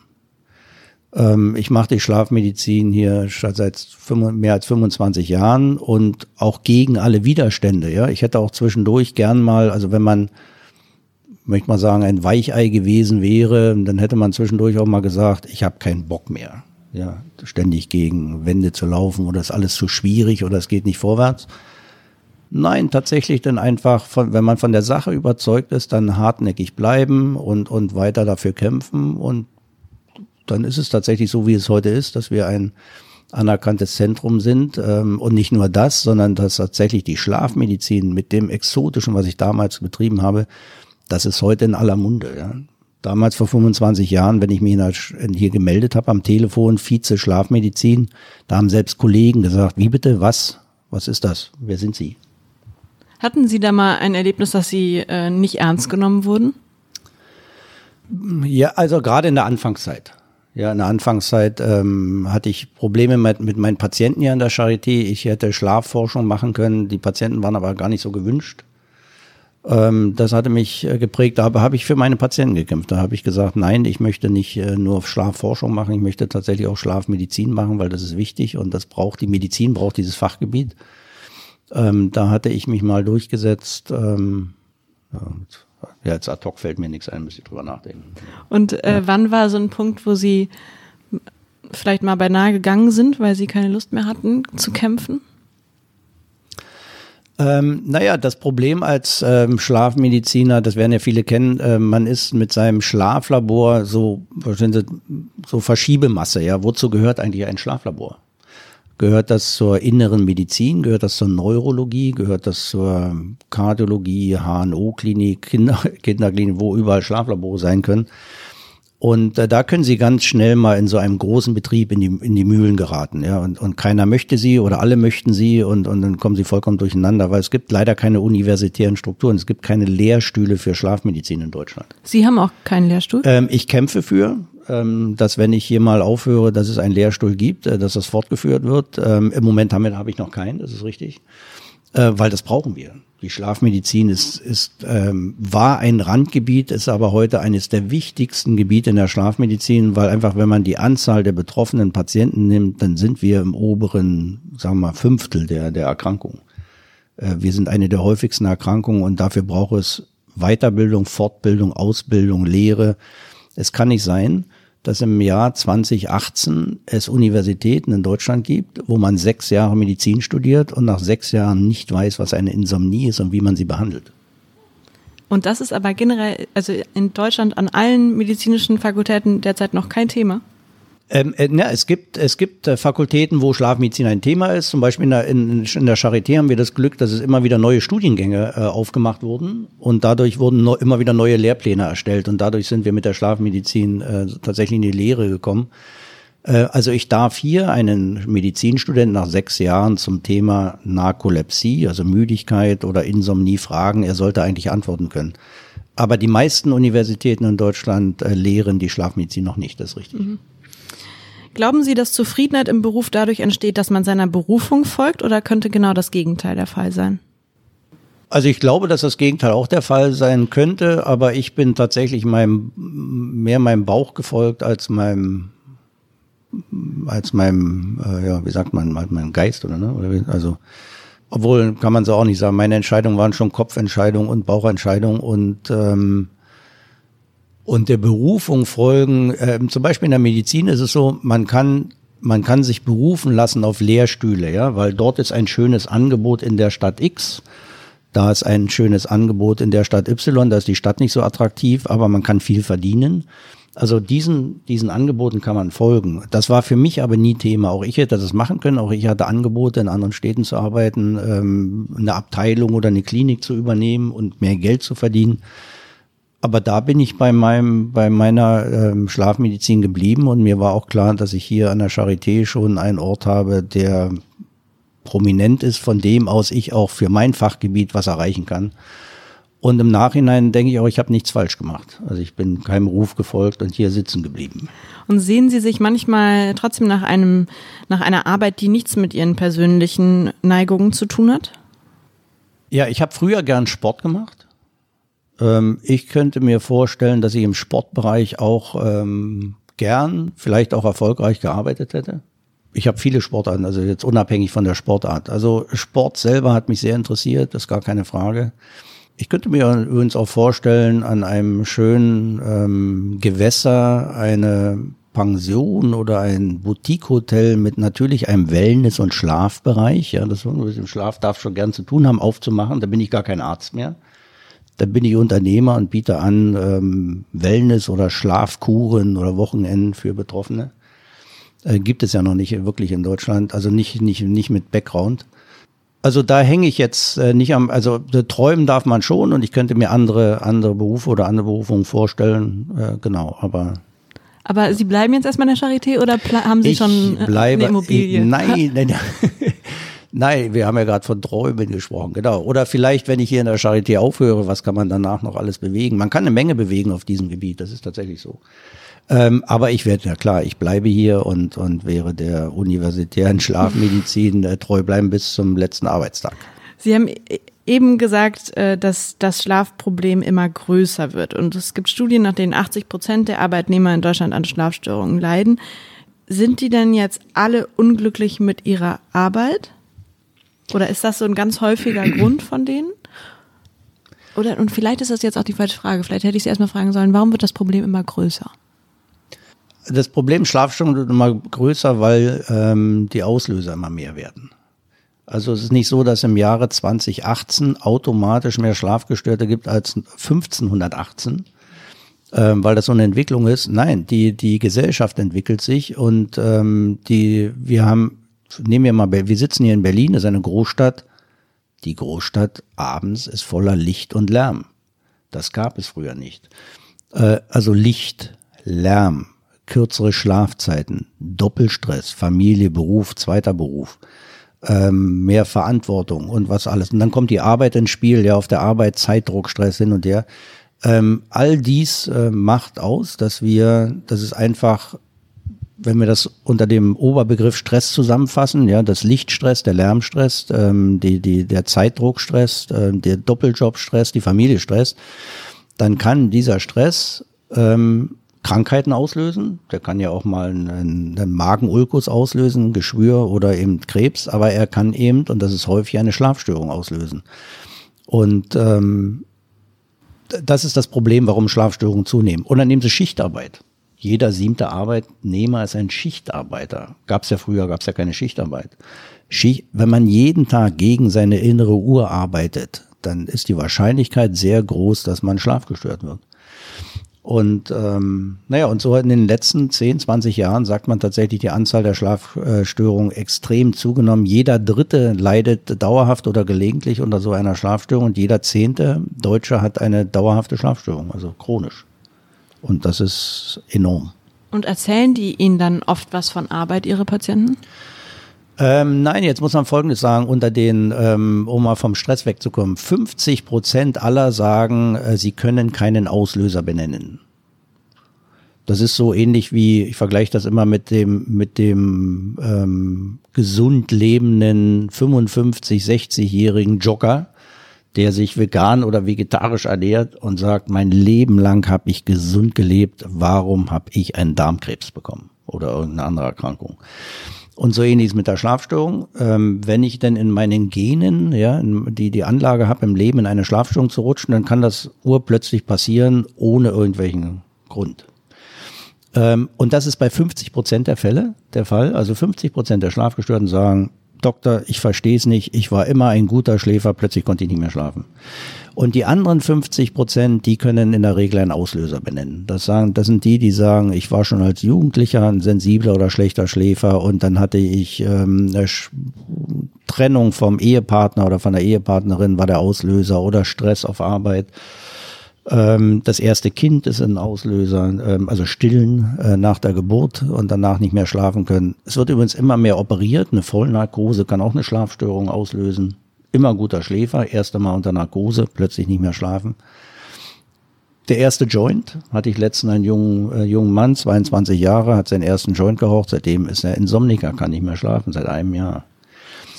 Ähm, ich mache die Schlafmedizin hier seit mehr als 25 Jahren und auch gegen alle Widerstände. Ja, ich hätte auch zwischendurch gern mal, also wenn man möchte mal sagen, ein Weichei gewesen wäre, dann hätte man zwischendurch auch mal gesagt, ich habe keinen Bock mehr. Ja, ständig gegen Wände zu laufen oder ist alles zu schwierig oder es geht nicht vorwärts. Nein, tatsächlich dann einfach, von, wenn man von der Sache überzeugt ist, dann hartnäckig bleiben und, und weiter dafür kämpfen und dann ist es tatsächlich so, wie es heute ist, dass wir ein anerkanntes Zentrum sind. Ähm, und nicht nur das, sondern dass tatsächlich die Schlafmedizin mit dem Exotischen, was ich damals betrieben habe, das ist heute in aller Munde. Ja. Damals vor 25 Jahren, wenn ich mich hier gemeldet habe am Telefon, Vize Schlafmedizin, da haben selbst Kollegen gesagt, wie bitte, was? Was ist das? Wer sind Sie? Hatten Sie da mal ein Erlebnis, dass Sie äh, nicht ernst genommen wurden? Ja, also gerade in der Anfangszeit. Ja, in der Anfangszeit ähm, hatte ich Probleme mit, mit meinen Patienten hier an der Charité. Ich hätte Schlafforschung machen können. Die Patienten waren aber gar nicht so gewünscht. Ähm, das hatte mich äh, geprägt. Da habe ich für meine Patienten gekämpft. Da habe ich gesagt, nein, ich möchte nicht äh, nur Schlafforschung machen. Ich möchte tatsächlich auch Schlafmedizin machen, weil das ist wichtig und das braucht die Medizin, braucht dieses Fachgebiet. Ähm, da hatte ich mich mal durchgesetzt. Ähm, ja, Ja, jetzt ad hoc fällt mir nichts ein, müsste ich drüber nachdenken. Und äh, ja. wann war so ein Punkt, wo Sie vielleicht mal beinahe gegangen sind, weil Sie keine Lust mehr hatten zu kämpfen? Ähm, naja, das Problem als ähm, Schlafmediziner, das werden ja viele kennen, äh, man ist mit seinem Schlaflabor so, so Verschiebemasse. Ja, wozu gehört eigentlich ein Schlaflabor? Gehört das zur inneren Medizin? Gehört das zur Neurologie? Gehört das zur Kardiologie, HNO-Klinik, Kinder, Kinderklinik, wo überall Schlaflabore sein können? Und äh, da können sie ganz schnell mal in so einem großen Betrieb in die, in die Mühlen geraten. Ja? Und, und keiner möchte sie oder alle möchten sie und, und dann kommen sie vollkommen durcheinander, weil es gibt leider keine universitären Strukturen. Es gibt keine Lehrstühle für Schlafmedizin in Deutschland. Sie haben auch keinen Lehrstuhl? Ähm, ich kämpfe für, ähm, dass wenn ich hier mal aufhöre, dass es einen Lehrstuhl gibt, äh, dass das fortgeführt wird. Ähm, Im Moment habe hab ich noch keinen, das ist richtig, äh, weil das brauchen wir. Die Schlafmedizin ist, ist ähm, war ein Randgebiet, ist aber heute eines der wichtigsten Gebiete in der Schlafmedizin, weil einfach, wenn man die Anzahl der betroffenen Patienten nimmt, dann sind wir im oberen, sagen wir mal, Fünftel der, der Erkrankung. Äh, wir sind eine der häufigsten Erkrankungen und dafür braucht es Weiterbildung, Fortbildung, Ausbildung, Lehre. Es kann nicht sein, dass im Jahr 2018 es Universitäten in Deutschland gibt, wo man sechs Jahre Medizin studiert und nach sechs Jahren nicht weiß, was eine Insomnie ist und wie man sie behandelt. Und das ist aber generell, also in Deutschland an allen medizinischen Fakultäten derzeit noch kein Thema? Ähm, äh, ja, es gibt, es gibt äh, Fakultäten, wo Schlafmedizin ein Thema ist. Zum Beispiel in der, in, in der Charité haben wir das Glück, dass es immer wieder neue Studiengänge äh, aufgemacht wurden und dadurch wurden no, immer wieder neue Lehrpläne erstellt und dadurch sind wir mit der Schlafmedizin äh, tatsächlich in die Lehre gekommen. Äh, also ich darf hier einen Medizinstudenten nach sechs Jahren zum Thema Narkolepsie, also Müdigkeit oder Insomnie fragen. Er sollte eigentlich antworten können. Aber die meisten Universitäten in Deutschland äh, lehren die Schlafmedizin noch nicht, das ist richtig. Mhm. Glauben Sie, dass Zufriedenheit im Beruf dadurch entsteht, dass man seiner Berufung folgt oder könnte genau das Gegenteil der Fall sein? Also ich glaube, dass das Gegenteil auch der Fall sein könnte, aber ich bin tatsächlich meinem, mehr meinem Bauch gefolgt als meinem, als meinem, äh, ja, wie sagt man, meinem Geist oder ne? Also, obwohl kann man so auch nicht sagen. Meine Entscheidungen waren schon Kopfentscheidungen und Bauchentscheidungen und ähm, und der Berufung folgen. Äh, zum Beispiel in der Medizin ist es so, man kann man kann sich berufen lassen auf Lehrstühle, ja, weil dort ist ein schönes Angebot in der Stadt X. Da ist ein schönes Angebot in der Stadt Y, da ist die Stadt nicht so attraktiv, aber man kann viel verdienen. Also diesen, diesen Angeboten kann man folgen. Das war für mich aber nie Thema. Auch ich hätte das machen können. Auch ich hatte Angebote, in anderen Städten zu arbeiten, ähm, eine Abteilung oder eine Klinik zu übernehmen und mehr Geld zu verdienen. Aber da bin ich bei meinem, bei meiner ähm, Schlafmedizin geblieben und mir war auch klar, dass ich hier an der Charité schon einen Ort habe, der prominent ist, von dem aus ich auch für mein Fachgebiet was erreichen kann. Und im Nachhinein denke ich auch, ich habe nichts falsch gemacht. Also ich bin keinem Ruf gefolgt und hier sitzen geblieben. Und sehen Sie sich manchmal trotzdem nach einem, nach einer Arbeit, die nichts mit Ihren persönlichen Neigungen zu tun hat? Ja, ich habe früher gern Sport gemacht. Ähm, ich könnte mir vorstellen, dass ich im Sportbereich auch ähm, gern, vielleicht auch erfolgreich gearbeitet hätte. Ich habe viele Sportarten, also jetzt unabhängig von der Sportart. Also Sport selber hat mich sehr interessiert, das ist gar keine Frage. Ich könnte mir übrigens auch vorstellen, an einem schönen ähm, Gewässer eine Pension oder ein Boutique-Hotel mit natürlich einem Wellness- und Schlafbereich, ja, das mit dem Schlaf darf schon gern zu tun haben, aufzumachen. Da bin ich gar kein Arzt mehr. Da bin ich Unternehmer und biete an ähm, Wellness- oder Schlafkuren oder Wochenenden für Betroffene. Äh, gibt es ja noch nicht wirklich in Deutschland, also nicht, nicht, nicht mit Background. Also da hänge ich jetzt äh, nicht am, also träumen darf man schon und ich könnte mir andere, andere Berufe oder andere Berufungen vorstellen, äh, genau, aber aber Sie bleiben jetzt erstmal in der Charité oder haben Sie ich schon äh, bleibe, eine Immobilie? Ich, nein, nein, Nein, wir haben ja gerade von Träumen gesprochen, genau. Oder vielleicht, wenn ich hier in der Charité aufhöre, was kann man danach noch alles bewegen? Man kann eine Menge bewegen auf diesem Gebiet, das ist tatsächlich so. Ähm, aber ich werde, ja klar, ich bleibe hier und, und wäre der universitären Schlafmedizin äh, treu bleiben bis zum letzten Arbeitstag. Sie haben e-, eben gesagt, äh, dass das Schlafproblem immer größer wird. Und es gibt Studien, nach denen 80 Prozent der Arbeitnehmer in Deutschland an Schlafstörungen leiden. Sind die denn jetzt alle unglücklich mit ihrer Arbeit? Oder ist das so ein ganz häufiger Grund von denen? Oder und vielleicht ist das jetzt auch die falsche Frage. Vielleicht hätte ich Sie erstmal fragen sollen, warum wird das Problem immer größer? Das Problem Schlafstörungen wird immer größer, weil ähm, die Auslöser immer mehr werden. Also es ist nicht so, dass im Jahre 2018 automatisch mehr Schlafgestörte gibt als 1518, ähm, weil das so eine Entwicklung ist. Nein, die, die Gesellschaft entwickelt sich und ähm, die, wir haben, nehmen wir mal, wir sitzen hier in Berlin, das ist eine Großstadt. Die Großstadt abends ist voller Licht und Lärm. Das gab es früher nicht. Äh, also Licht, Lärm, kürzere Schlafzeiten, Doppelstress, Familie, Beruf, zweiter Beruf, ähm, mehr Verantwortung und was alles. Und dann kommt die Arbeit ins Spiel, ja, auf der Arbeit Zeitdruck, Stress hin und her. Ähm, all dies äh, macht aus, dass wir, dass es einfach, wenn wir das unter dem Oberbegriff Stress zusammenfassen, ja, das Lichtstress, der Lärmstress, ähm, die, die, der Zeitdruckstress, äh, der Doppeljobstress, die Familiestress, dann kann dieser Stress ähm, Krankheiten auslösen. Der kann ja auch mal einen, einen Magenulkus auslösen, Geschwür oder eben Krebs, aber er kann eben, und das ist häufig, eine Schlafstörung auslösen. Und ähm, das ist das Problem, warum Schlafstörungen zunehmen. Und dann nehmen sie Schichtarbeit. Jeder siebte Arbeitnehmer ist ein Schichtarbeiter. Gab es ja früher, gab es ja keine Schichtarbeit. Schicht, wenn man jeden Tag gegen seine innere Uhr arbeitet, dann ist die Wahrscheinlichkeit sehr groß, dass man schlafgestört wird. Und ähm, naja, und so in den letzten 10, 20 Jahren sagt man tatsächlich, die Anzahl der Schlafstörungen extrem zugenommen. Jeder Dritte leidet dauerhaft oder gelegentlich unter so einer Schlafstörung und jeder Zehnte Deutsche hat eine dauerhafte Schlafstörung, also chronisch. Und das ist enorm. Und erzählen die Ihnen dann oft was von Arbeit, Ihre Patienten? Ähm, nein, jetzt muss man Folgendes sagen, unter den, ähm, um mal vom Stress wegzukommen, 50 Prozent aller sagen, äh, sie können keinen Auslöser benennen. Das ist so ähnlich wie, ich vergleiche das immer mit dem, mit dem ähm, gesund lebenden 55, 60-jährigen Jogger, der sich vegan oder vegetarisch ernährt und sagt, mein Leben lang habe ich gesund gelebt, warum habe ich einen Darmkrebs bekommen oder irgendeine andere Erkrankung? Und so ähnlich ist mit der Schlafstörung. Ähm, wenn ich denn in meinen Genen, ja, die die Anlage habe, im Leben in eine Schlafstörung zu rutschen, dann kann das urplötzlich passieren, ohne irgendwelchen Grund. Ähm, und das ist bei 50 Prozent der Fälle der Fall. Also 50 Prozent der Schlafgestörten sagen, Doktor, ich verstehe es nicht, ich war immer ein guter Schläfer, plötzlich konnte ich nicht mehr schlafen. Und die anderen 50 Prozent, die können in der Regel einen Auslöser benennen. Das sagen, das sind die, die sagen, ich war schon als Jugendlicher ein sensibler oder schlechter Schläfer und dann hatte ich ähm, eine Trennung vom Ehepartner oder von der Ehepartnerin war der Auslöser oder Stress auf Arbeit. Ähm, das erste Kind ist ein Auslöser, ähm, also stillen äh, nach der Geburt und danach nicht mehr schlafen können. Es wird übrigens immer mehr operiert. Eine Vollnarkose kann auch eine Schlafstörung auslösen immer guter Schläfer, erste Mal unter Narkose, plötzlich nicht mehr schlafen. Der erste Joint hatte ich letztens einen jungen, äh, jungen Mann, 22 Jahre, hat seinen ersten Joint geraucht, seitdem ist er Insomniker, kann nicht mehr schlafen, seit einem Jahr.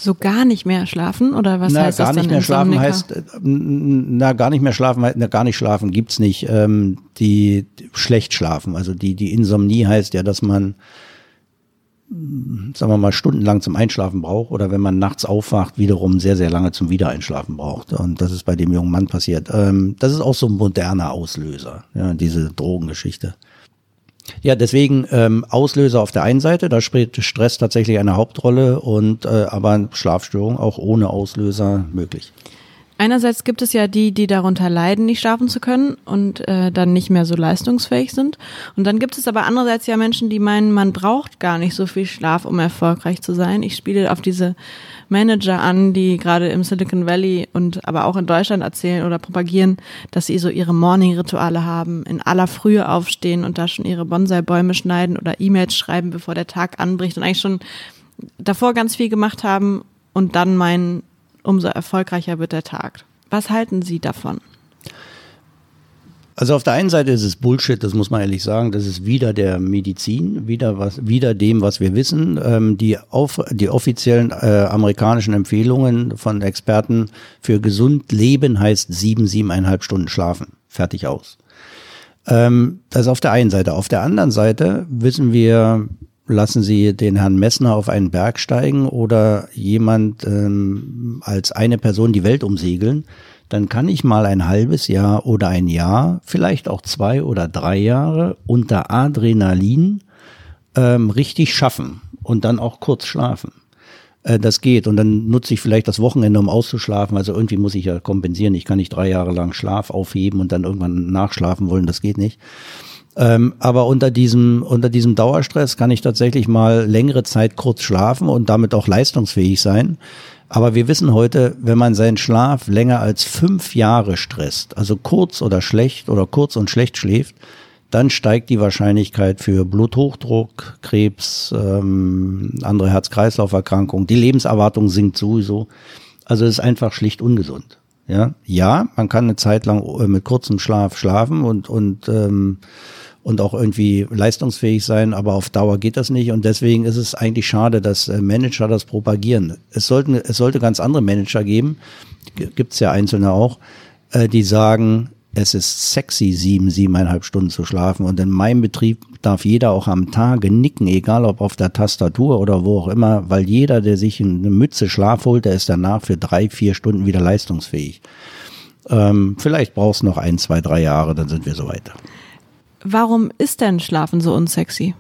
So gar nicht mehr schlafen oder was na, heißt gar das nicht mehr schlafen heißt, äh, na gar nicht mehr schlafen, na, gar nicht schlafen gibt's nicht. Ähm, die schlecht schlafen, also die die Insomnie heißt ja, dass man sagen wir mal, stundenlang zum Einschlafen braucht oder wenn man nachts aufwacht, wiederum sehr, sehr lange zum Wiedereinschlafen braucht. Und das ist bei dem jungen Mann passiert. Ähm, das ist auch so ein moderner Auslöser, ja, diese Drogengeschichte. Ja, deswegen ähm, Auslöser auf der einen Seite, da spielt Stress tatsächlich eine Hauptrolle und äh, aber Schlafstörung auch ohne Auslöser möglich. Einerseits gibt es ja die, die darunter leiden, nicht schlafen zu können und äh, dann nicht mehr so leistungsfähig sind. Und dann gibt es aber andererseits ja Menschen, die meinen, man braucht gar nicht so viel Schlaf, um erfolgreich zu sein. Ich spiele auf diese Manager an, die gerade im Silicon Valley und aber auch in Deutschland erzählen oder propagieren, dass sie so ihre Morning-Rituale haben, in aller Frühe aufstehen und da schon ihre Bonsai-Bäume schneiden oder E-Mails schreiben, bevor der Tag anbricht und eigentlich schon davor ganz viel gemacht haben und dann meinen, umso erfolgreicher wird der Tag. Was halten Sie davon? Also auf der einen Seite ist es Bullshit, das muss man ehrlich sagen. Das ist wieder der Medizin, wieder was, wieder dem, was wir wissen. Ähm, die, auf, die offiziellen äh, amerikanischen Empfehlungen von Experten für gesund Leben heißt sieben, siebeneinhalb Stunden schlafen. Fertig aus. Ähm, das ist auf der einen Seite. Auf der anderen Seite wissen wir, lassen Sie den Herrn Messner auf einen Berg steigen oder jemand ähm, als eine Person die Welt umsegeln dann kann ich mal ein halbes Jahr oder ein Jahr, vielleicht auch zwei oder drei Jahre unter Adrenalin ähm, richtig schaffen und dann auch kurz schlafen. Äh, das geht und dann nutze ich vielleicht das Wochenende, um auszuschlafen. Also irgendwie muss ich ja kompensieren. Ich kann nicht drei Jahre lang Schlaf aufheben und dann irgendwann nachschlafen wollen. Das geht nicht. Ähm, aber unter diesem, unter diesem Dauerstress kann ich tatsächlich mal längere Zeit kurz schlafen und damit auch leistungsfähig sein. Aber wir wissen heute, wenn man seinen Schlaf länger als fünf Jahre stresst, also kurz oder schlecht oder kurz und schlecht schläft, dann steigt die Wahrscheinlichkeit für Bluthochdruck, Krebs, ähm, andere Herz-Kreislauf-Erkrankungen. Die Lebenserwartung sinkt sowieso. Also es ist einfach schlicht ungesund. Ja, ja, man kann eine Zeit lang äh, mit kurzem Schlaf schlafen und und ähm, und auch irgendwie leistungsfähig sein, aber auf Dauer geht das nicht und deswegen ist es eigentlich schade, dass äh, Manager das propagieren. Es sollten es sollte ganz andere Manager geben, gibt's ja einzelne auch, äh, die sagen, es ist sexy, sieben, siebeneinhalb Stunden zu schlafen und in meinem Betrieb darf jeder auch am Tage nicken, egal ob auf der Tastatur oder wo auch immer, weil jeder, der sich eine Mütze Schlaf holt, der ist danach für drei, vier Stunden wieder leistungsfähig. Ähm, vielleicht brauchst du noch ein, zwei, drei Jahre, dann sind wir so weiter. Warum ist denn Schlafen so unsexy?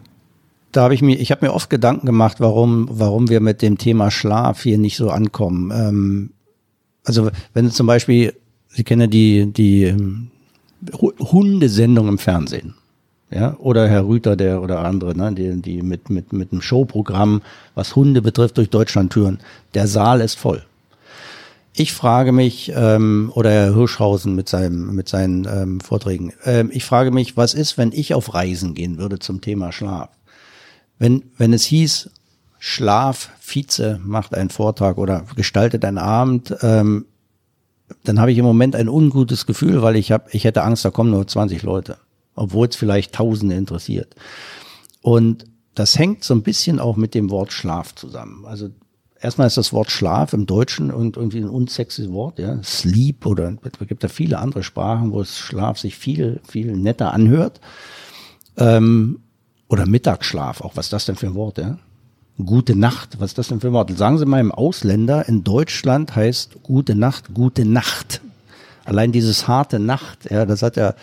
Da habe ich mir, ich habe mir oft Gedanken gemacht, warum, warum wir mit dem Thema Schlaf hier nicht so ankommen. Ähm, also wenn zum Beispiel, Sie kennen die, die ähm, Hundesendung im Fernsehen. Ja, oder Herr Rüter, der oder andere, ne, die, die mit, mit, mit einem Showprogramm, was Hunde betrifft, durch Deutschland türen. Der Saal ist voll. Ich frage mich, ähm, oder Herr Hirschhausen mit, seinem, mit seinen ähm, Vorträgen, ähm, ich frage mich, was ist, wenn ich auf Reisen gehen würde zum Thema Schlaf? Wenn, wenn es hieß, Schlaf, Vize macht einen Vortrag oder gestaltet einen Abend, ähm, dann habe ich im Moment ein ungutes Gefühl, weil ich habe, ich hätte Angst, da kommen nur 20 Leute, obwohl es vielleicht Tausende interessiert. Und das hängt so ein bisschen auch mit dem Wort Schlaf zusammen. Also erstmal ist das Wort Schlaf im Deutschen und irgendwie ein unsexy Wort, ja, Sleep oder es gibt da viele andere Sprachen, wo es Schlaf sich viel, viel netter anhört. Ähm, oder Mittagsschlaf, auch was ist das denn für ein Wort, ja? Gute Nacht, was ist das denn für ein Wort? Sagen Sie mal im Ausländer, in Deutschland heißt gute Nacht, gute Nacht. Allein dieses harte Nacht, ja, das hat ja,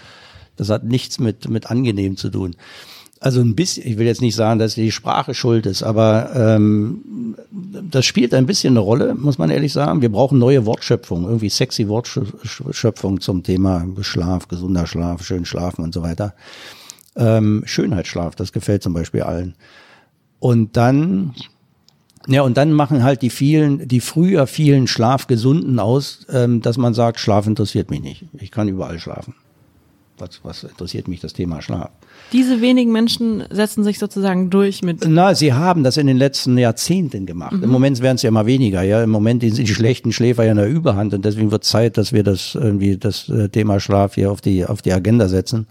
das hat nichts mit, mit angenehm zu tun. Also ein bisschen, ich will jetzt nicht sagen, dass die Sprache schuld ist, aber ähm, das spielt ein bisschen eine Rolle, muss man ehrlich sagen. Wir brauchen neue Wortschöpfung, irgendwie sexy Wortschöpfung zum Thema Schlaf, gesunder Schlaf, schön schlafen und so weiter. Ähm, Schönheitsschlaf, das gefällt zum Beispiel allen. Und dann, ja, und dann machen halt die vielen, die früher vielen Schlafgesunden aus, ähm, dass man sagt, Schlaf interessiert mich nicht. Ich kann überall schlafen. Was, was interessiert mich das Thema Schlaf? Diese wenigen Menschen setzen sich sozusagen durch mit. Na, sie haben das in den letzten Jahrzehnten gemacht. Mhm. Im Moment werden es ja immer weniger. Ja, im Moment sind die schlechten Schläfer ja in der Überhand und deswegen wird Zeit, dass wir das irgendwie das äh, Thema Schlaf hier auf die auf die Agenda setzen.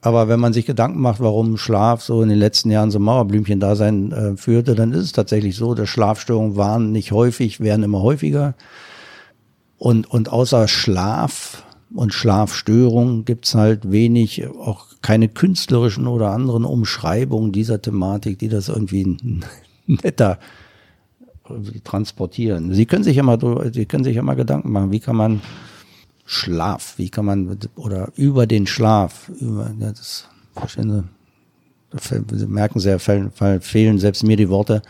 Aber wenn man sich Gedanken macht, warum Schlaf so in den letzten Jahren so Mauerblümchen da sein äh, führte, dann ist es tatsächlich so, dass Schlafstörungen waren nicht häufig, werden immer häufiger. Und, und außer Schlaf und Schlafstörungen gibt's halt wenig, auch keine künstlerischen oder anderen Umschreibungen dieser Thematik, die das irgendwie netter transportieren. Sie können sich ja mal, Sie können sich ja mal Gedanken machen, wie kann man Schlaf, wie kann man, oder über den Schlaf, über, das, verstehen Sie, Sie merken sehr, fehlen selbst mir die Worte.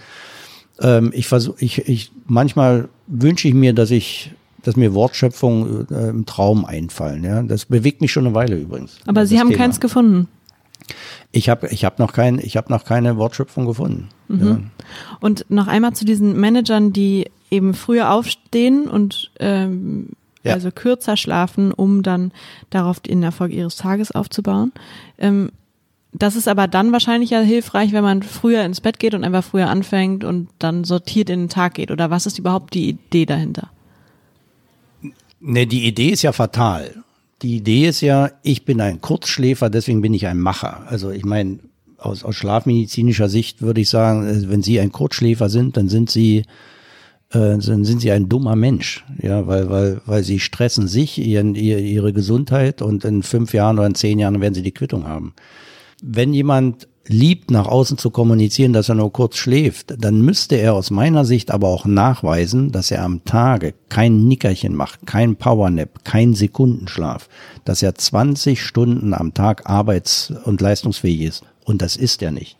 Ähm, ich versuche, ich, ich, manchmal wünsche ich mir, dass ich dass mir Wortschöpfungen äh, im Traum einfallen. Ja, das bewegt mich schon eine Weile übrigens. Aber Sie haben Thema. keins gefunden. Ich habe ich hab noch, kein, ich hab noch keine Wortschöpfung gefunden. Mhm. Ja. Und noch einmal zu diesen Managern, die eben früher aufstehen und ähm, ja. also kürzer schlafen, um dann darauf den Erfolg ihres Tages aufzubauen. Ähm, das ist aber dann wahrscheinlich ja hilfreich, wenn man früher ins Bett geht und einfach früher anfängt und dann sortiert in den Tag geht. Oder was ist überhaupt die Idee dahinter? Ne, die Idee ist ja fatal. Die Idee ist ja, ich bin ein Kurzschläfer, deswegen bin ich ein Macher. Also ich meine, aus, aus schlafmedizinischer Sicht würde ich sagen, äh, wenn Sie ein Kurzschläfer sind, dann sind Sie äh, dann sind Sie ein dummer Mensch, ja, weil weil weil Sie stressen sich, ihren, ihre Gesundheit und in fünf Jahren oder in zehn Jahren werden Sie die Quittung haben. Wenn jemand liebt, nach außen zu kommunizieren, dass er nur kurz schläft, dann müsste er aus meiner Sicht aber auch nachweisen, dass er am Tage kein Nickerchen macht, kein Powernap, kein Sekundenschlaf, dass er 20 Stunden am Tag arbeits- und leistungsfähig ist. Und das ist er nicht.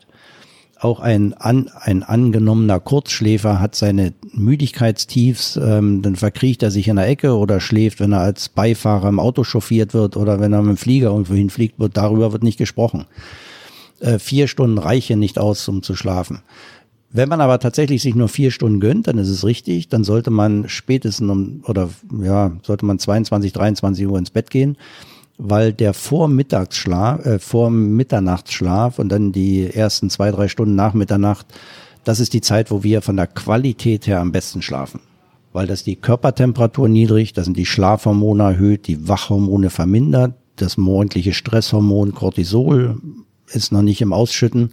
Auch ein, an, ein angenommener Kurzschläfer hat seine Müdigkeitstiefs, ähm, dann verkriecht er sich in der Ecke oder schläft, wenn er als Beifahrer im Auto chauffiert wird oder wenn er mit dem Flieger irgendwo hinfliegt, wird, darüber wird nicht gesprochen äh, vier Stunden reichen nicht aus, um zu schlafen. Wenn man aber tatsächlich sich nur vier Stunden gönnt, dann ist es richtig, dann sollte man spätestens um, oder ja, sollte man 22, 23 Uhr ins Bett gehen, weil der Vormittagsschlaf, äh, vor Mitternachtsschlaf und dann die ersten zwei, drei Stunden nach Mitternacht, das ist die Zeit, wo wir von der Qualität her am besten schlafen. Weil das die Körpertemperatur niedrig, das sind die Schlafhormone erhöht, die Wachhormone vermindert, das morgendliche Stresshormon Cortisol ist noch nicht im Ausschütten.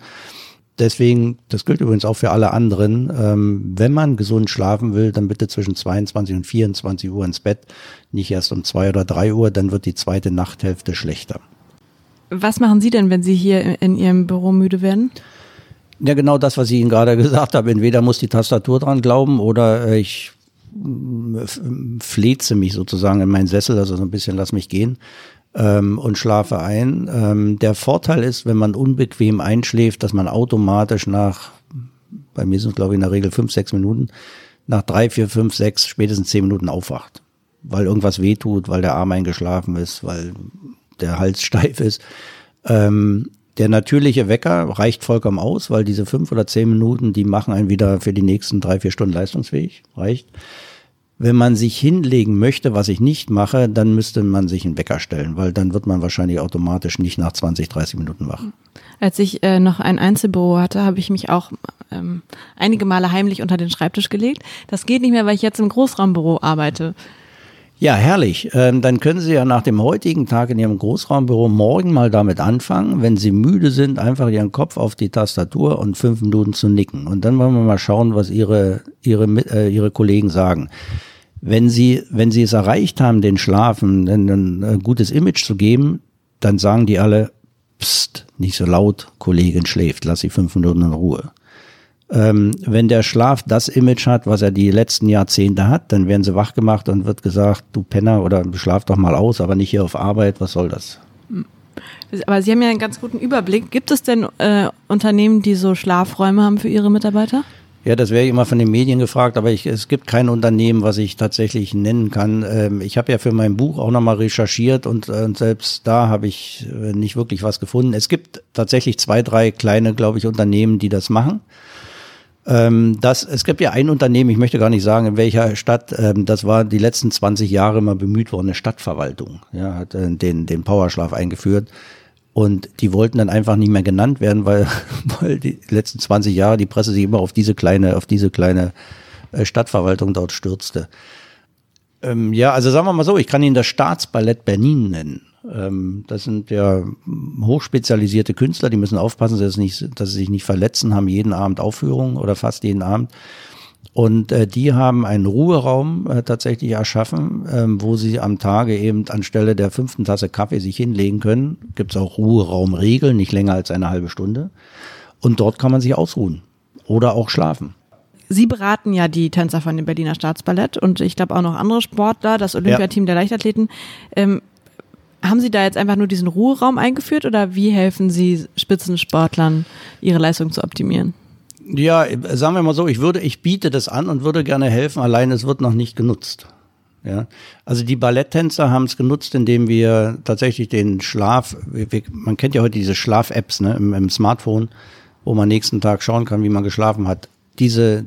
Deswegen, das gilt übrigens auch für alle anderen, ähm, wenn man gesund schlafen will, dann bitte zwischen 22 und 24 Uhr ins Bett, nicht erst um zwei oder drei Uhr, dann wird die zweite Nachthälfte schlechter. Was machen Sie denn, wenn Sie hier in Ihrem Büro müde werden? Ja, genau das, was ich Ihnen gerade gesagt habe. Entweder muss die Tastatur dran glauben oder äh, ich fleze mich sozusagen in meinen Sessel, also so ein bisschen lass mich gehen ähm, und schlafe ein. Ähm, der Vorteil ist, wenn man unbequem einschläft, dass man automatisch nach, bei mir sind es glaube ich in der Regel fünf, sechs Minuten, nach drei, vier, fünf, sechs, spätestens zehn Minuten aufwacht. Weil irgendwas wehtut, weil der Arm eingeschlafen ist, weil der Hals steif ist. Ähm, der natürliche Wecker reicht vollkommen aus, weil diese fünf oder zehn Minuten, die machen einen wieder für die nächsten drei, vier Stunden leistungsfähig. Reicht. Wenn man sich hinlegen möchte, was ich nicht mache, dann müsste man sich einen Wecker stellen, weil dann wird man wahrscheinlich automatisch nicht nach 20, 30 Minuten wach. Als ich äh, noch ein Einzelbüro hatte, habe ich mich auch ähm, einige Male heimlich unter den Schreibtisch gelegt. Das geht nicht mehr, weil ich jetzt im Großraumbüro arbeite. Ja, herrlich. Ähm, dann können Sie ja nach dem heutigen Tag in Ihrem Großraumbüro morgen mal damit anfangen, wenn Sie müde sind, einfach Ihren Kopf auf die Tastatur und fünf Minuten zu nicken. Und dann wollen wir mal schauen, was Ihre, Ihre, äh, Ihre Kollegen sagen wenn sie, wenn sie es erreicht haben, den Schlafen, ein, ein gutes Image zu geben, dann sagen die alle, pst, nicht so laut, Kollegin schläft, lass sie fünf Minuten in Ruhe. Ähm, wenn der Schlaf das Image hat, was er die letzten Jahrzehnte hat, dann werden sie wach gemacht und wird gesagt, du Penner oder schlaf doch mal aus, aber nicht hier auf Arbeit, was soll das? Aber Sie haben ja einen ganz guten Überblick. Gibt es denn äh, Unternehmen, die so Schlafräume haben für ihre Mitarbeiter? Ja, das wäre immer von den Medien gefragt, aber ich, es gibt kein Unternehmen, was ich tatsächlich nennen kann. Ähm, ich habe ja für mein Buch auch nochmal recherchiert und, äh, selbst da habe ich äh, nicht wirklich was gefunden. Es gibt tatsächlich zwei, drei kleine, glaube ich, Unternehmen, die das machen. Ähm, das, es gibt ja ein Unternehmen, ich möchte gar nicht sagen, in welcher Stadt, ähm, das war die letzten 20 Jahre immer bemüht worden, eine Stadtverwaltung, ja, hat äh, den, den Powerschlaf eingeführt. Und die wollten dann einfach nicht mehr genannt werden, weil, weil die letzten 20 Jahre die Presse sich immer auf diese kleine, auf diese kleine äh, Stadtverwaltung dort stürzte. Ähm, ja, also sagen wir mal so, ich kann Ihnen das Staatsballett Berlin nennen. Ähm, das sind ja hochspezialisierte Künstler, die müssen aufpassen, dass, nicht, dass sie sich nicht verletzen, haben jeden Abend Aufführungen oder fast jeden Abend. Und äh, die haben einen Ruheraum äh, tatsächlich erschaffen, ähm, wo sie am Tage eben anstelle der fünften Tasse Kaffee sich hinlegen können. Gibt es auch Ruheraumregeln, nicht länger als eine halbe Stunde. Und dort kann man sich ausruhen oder auch schlafen. Sie beraten ja die Tänzer von dem Berliner Staatsballett und ich glaube auch noch andere Sportler, das Olympiateam ja. der Leichtathleten. Ähm, haben Sie da jetzt einfach nur diesen Ruheraum eingeführt oder wie helfen Sie Spitzensportlern, ihre Leistung zu optimieren? Ja, sagen wir mal so, ich würde, ich biete das an und würde gerne helfen, allein es wird noch nicht genutzt. Ja, also die Balletttänzer haben es genutzt, indem wir tatsächlich den Schlaf, man kennt ja heute diese Schlaf-Apps ne, im, im, Smartphone, wo man nächsten Tag schauen kann, wie man geschlafen hat. Diese,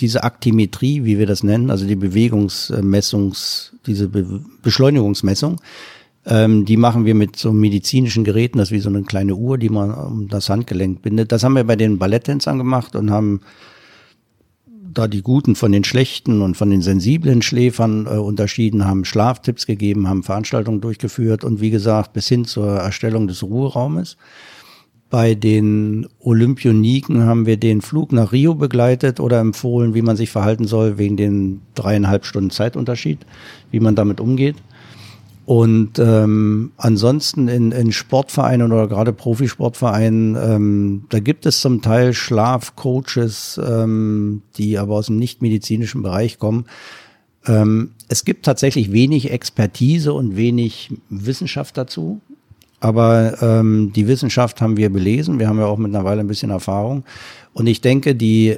diese Aktimetrie, wie wir das nennen, also die Bewegungsmessungs, diese Be Beschleunigungsmessung, ähm, die machen wir mit so medizinischen Geräten, das ist wie so eine kleine Uhr, die man um das Handgelenk bindet. Das haben wir bei den Balletttänzern gemacht und haben da die guten von den schlechten und von den sensiblen Schläfern äh, unterschieden, haben Schlaftipps gegeben, haben Veranstaltungen durchgeführt und wie gesagt bis hin zur Erstellung des Ruheraumes. Bei den Olympioniken haben wir den Flug nach Rio begleitet oder empfohlen, wie man sich verhalten soll wegen den dreieinhalb Stunden Zeitunterschied, wie man damit umgeht. Und ähm, ansonsten in, in Sportvereinen oder gerade Profisportvereinen, ähm, da gibt es zum Teil Schlafcoaches, ähm, die aber aus dem nichtmedizinischen Bereich kommen. Ähm, es gibt tatsächlich wenig Expertise und wenig Wissenschaft dazu. Aber ähm, die Wissenschaft haben wir belesen. Wir haben ja auch mittlerweile ein bisschen Erfahrung. Und ich denke, die,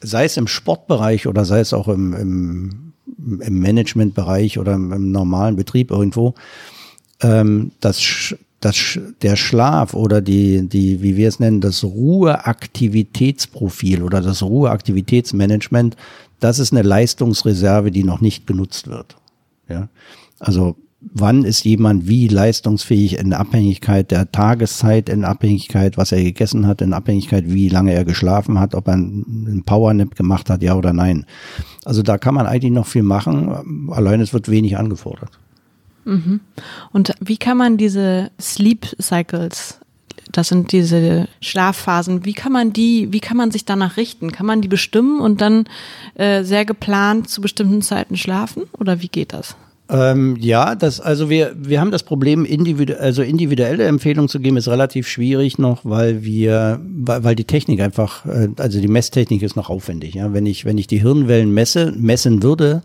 sei es im Sportbereich oder sei es auch im, im im Managementbereich oder im, im normalen Betrieb irgendwo, ähm, das, das, der Schlaf oder die, die, wie wir es nennen, das Ruheaktivitätsprofil oder das Ruheaktivitätsmanagement, das ist eine Leistungsreserve, die noch nicht genutzt wird. Ja, also wann ist jemand wie leistungsfähig in Abhängigkeit der Tageszeit, in Abhängigkeit, was er gegessen hat, in Abhängigkeit, wie lange er geschlafen hat, ob er einen Powernap gemacht hat, ja oder nein. Also da kann man eigentlich noch viel machen, allein es wird wenig angefordert. Mhm. Und wie kann man diese Sleep Cycles das sind diese Schlafphasen. Wie kann man die, wie kann man sich danach richten? Kann man die bestimmen und dann äh, sehr geplant zu bestimmten Zeiten schlafen? Oder wie geht das? Ähm, ja, das, also wir, wir haben das Problem, individu also individuelle Empfehlungen zu geben, ist relativ schwierig noch, weil wir, weil, die Technik einfach, äh, also die Messtechnik ist noch aufwendig. Ja? Wenn ich, wenn ich die Hirnwellen messe, messen würde,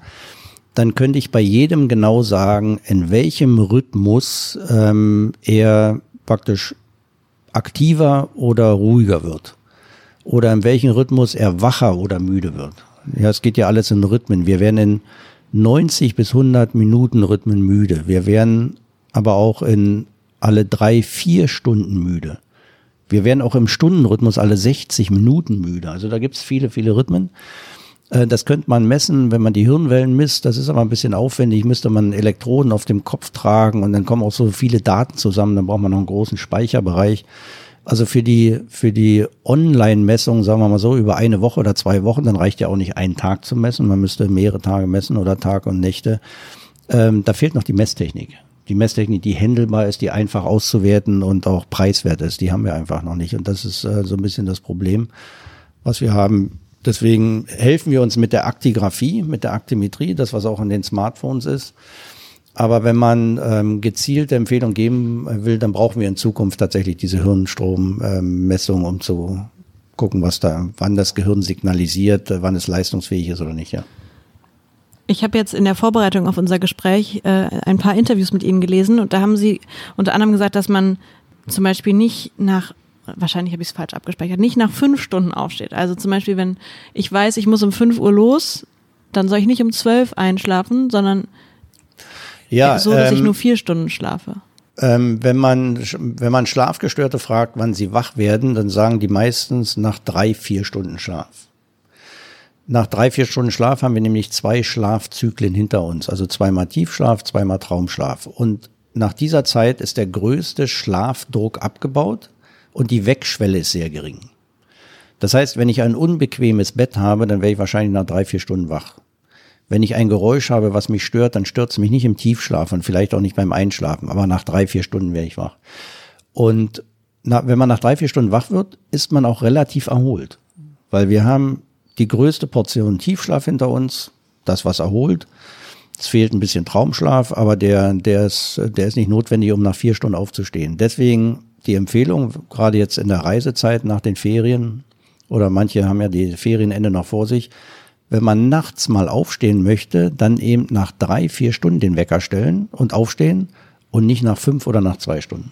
dann könnte ich bei jedem genau sagen, in welchem Rhythmus ähm, er praktisch aktiver oder ruhiger wird. Oder in welchem Rhythmus er wacher oder müde wird. Ja, es geht ja alles in Rhythmen. Wir werden in 90 bis 100 Minuten Rhythmen müde. Wir werden aber auch in alle drei, vier Stunden müde. Wir werden auch im Stundenrhythmus alle 60 Minuten müde. Also da gibt's viele, viele Rhythmen. Äh, das könnte man messen, wenn man die Hirnwellen misst. Das ist aber ein bisschen aufwendig. Müsste man Elektroden auf dem Kopf tragen und dann kommen auch so viele Daten zusammen. Dann braucht man noch einen großen Speicherbereich. Also für die, für die Online-Messung, sagen wir mal so, über eine Woche oder zwei Wochen, dann reicht ja auch nicht ein Tag zu messen. Man müsste mehrere Tage messen oder Tag und Nächte. Ähm, da fehlt noch die Messtechnik. Die Messtechnik, die händelbar ist, die einfach auszuwerten und auch preiswert ist, die haben wir einfach noch nicht. Und das ist äh, so ein bisschen das Problem, was wir haben. Deswegen helfen wir uns mit der Aktigraphie, mit der Aktimetrie, das was auch in den Smartphones ist. Aber wenn man ähm, gezielte Empfehlungen geben will, dann brauchen wir in Zukunft tatsächlich diese Hirnstrommessung, um zu gucken, was da, wann das Gehirn signalisiert, wann es leistungsfähig ist oder nicht, ja. Ich habe jetzt in der Vorbereitung auf unser Gespräch äh, ein paar Interviews mit Ihnen gelesen und da haben Sie unter anderem gesagt, dass man zum Beispiel nicht nach, wahrscheinlich habe ich es falsch abgespeichert, nicht nach fünf Stunden aufsteht. Also zum Beispiel, wenn ich weiß, ich muss um fünf Uhr los, dann soll ich nicht um zwölf einschlafen, sondern ja, so, dass ähm, ich nur vier Stunden schlafe. Ähm, wenn man, wenn man Schlafgestörte fragt, wann sie wach werden, dann sagen die meistens nach drei, vier Stunden Schlaf. Nach drei, vier Stunden Schlaf haben wir nämlich zwei Schlafzyklen hinter uns. Also zweimal Tiefschlaf, zweimal Traumschlaf. Und nach dieser Zeit ist der größte Schlafdruck abgebaut und die Wegschwelle ist sehr gering. Das heißt, wenn ich ein unbequemes Bett habe, dann wäre ich wahrscheinlich nach drei, vier Stunden wach. Wenn ich ein Geräusch habe, was mich stört, dann stört es mich nicht im Tiefschlaf und vielleicht auch nicht beim Einschlafen, aber nach drei, vier Stunden wäre ich wach. Und na, wenn man nach drei, vier Stunden wach wird, ist man auch relativ erholt. Weil wir haben die größte Portion Tiefschlaf hinter uns, das was erholt. Es fehlt ein bisschen Traumschlaf, aber der, der, ist, der ist nicht notwendig, um nach vier Stunden aufzustehen. Deswegen die Empfehlung, gerade jetzt in der Reisezeit nach den Ferien, oder manche haben ja die Ferienende noch vor sich, wenn man nachts mal aufstehen möchte, dann eben nach drei, vier Stunden den Wecker stellen und aufstehen und nicht nach fünf oder nach zwei Stunden.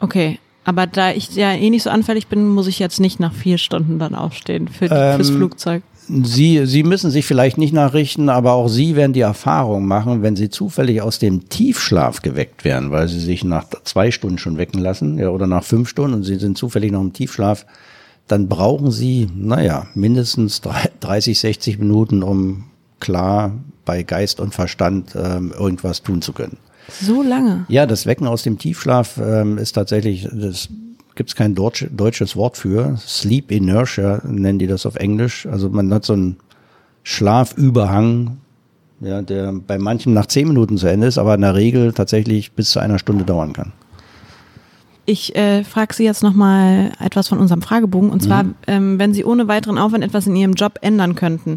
Okay, aber da ich ja eh nicht so anfällig bin, muss ich jetzt nicht nach vier Stunden dann aufstehen für, ähm, fürs Flugzeug. Sie, Sie müssen sich vielleicht nicht nachrichten, aber auch Sie werden die Erfahrung machen, wenn Sie zufällig aus dem Tiefschlaf geweckt werden, weil Sie sich nach zwei Stunden schon wecken lassen, ja, oder nach fünf Stunden und Sie sind zufällig noch im Tiefschlaf, dann brauchen Sie, naja, mindestens 30, 60 Minuten, um klar bei Geist und Verstand ähm, irgendwas tun zu können. So lange? Ja, das Wecken aus dem Tiefschlaf ähm, ist tatsächlich, das gibt es kein Deutsch, deutsches Wort für. Sleep Inertia nennen die das auf Englisch. Also man hat so einen Schlafüberhang, ja, der bei manchen nach zehn Minuten zu Ende ist, aber in der Regel tatsächlich bis zu einer Stunde dauern kann. Ich äh, frage Sie jetzt nochmal etwas von unserem Fragebogen. Und zwar, mhm. ähm, wenn Sie ohne weiteren Aufwand etwas in Ihrem Job ändern könnten,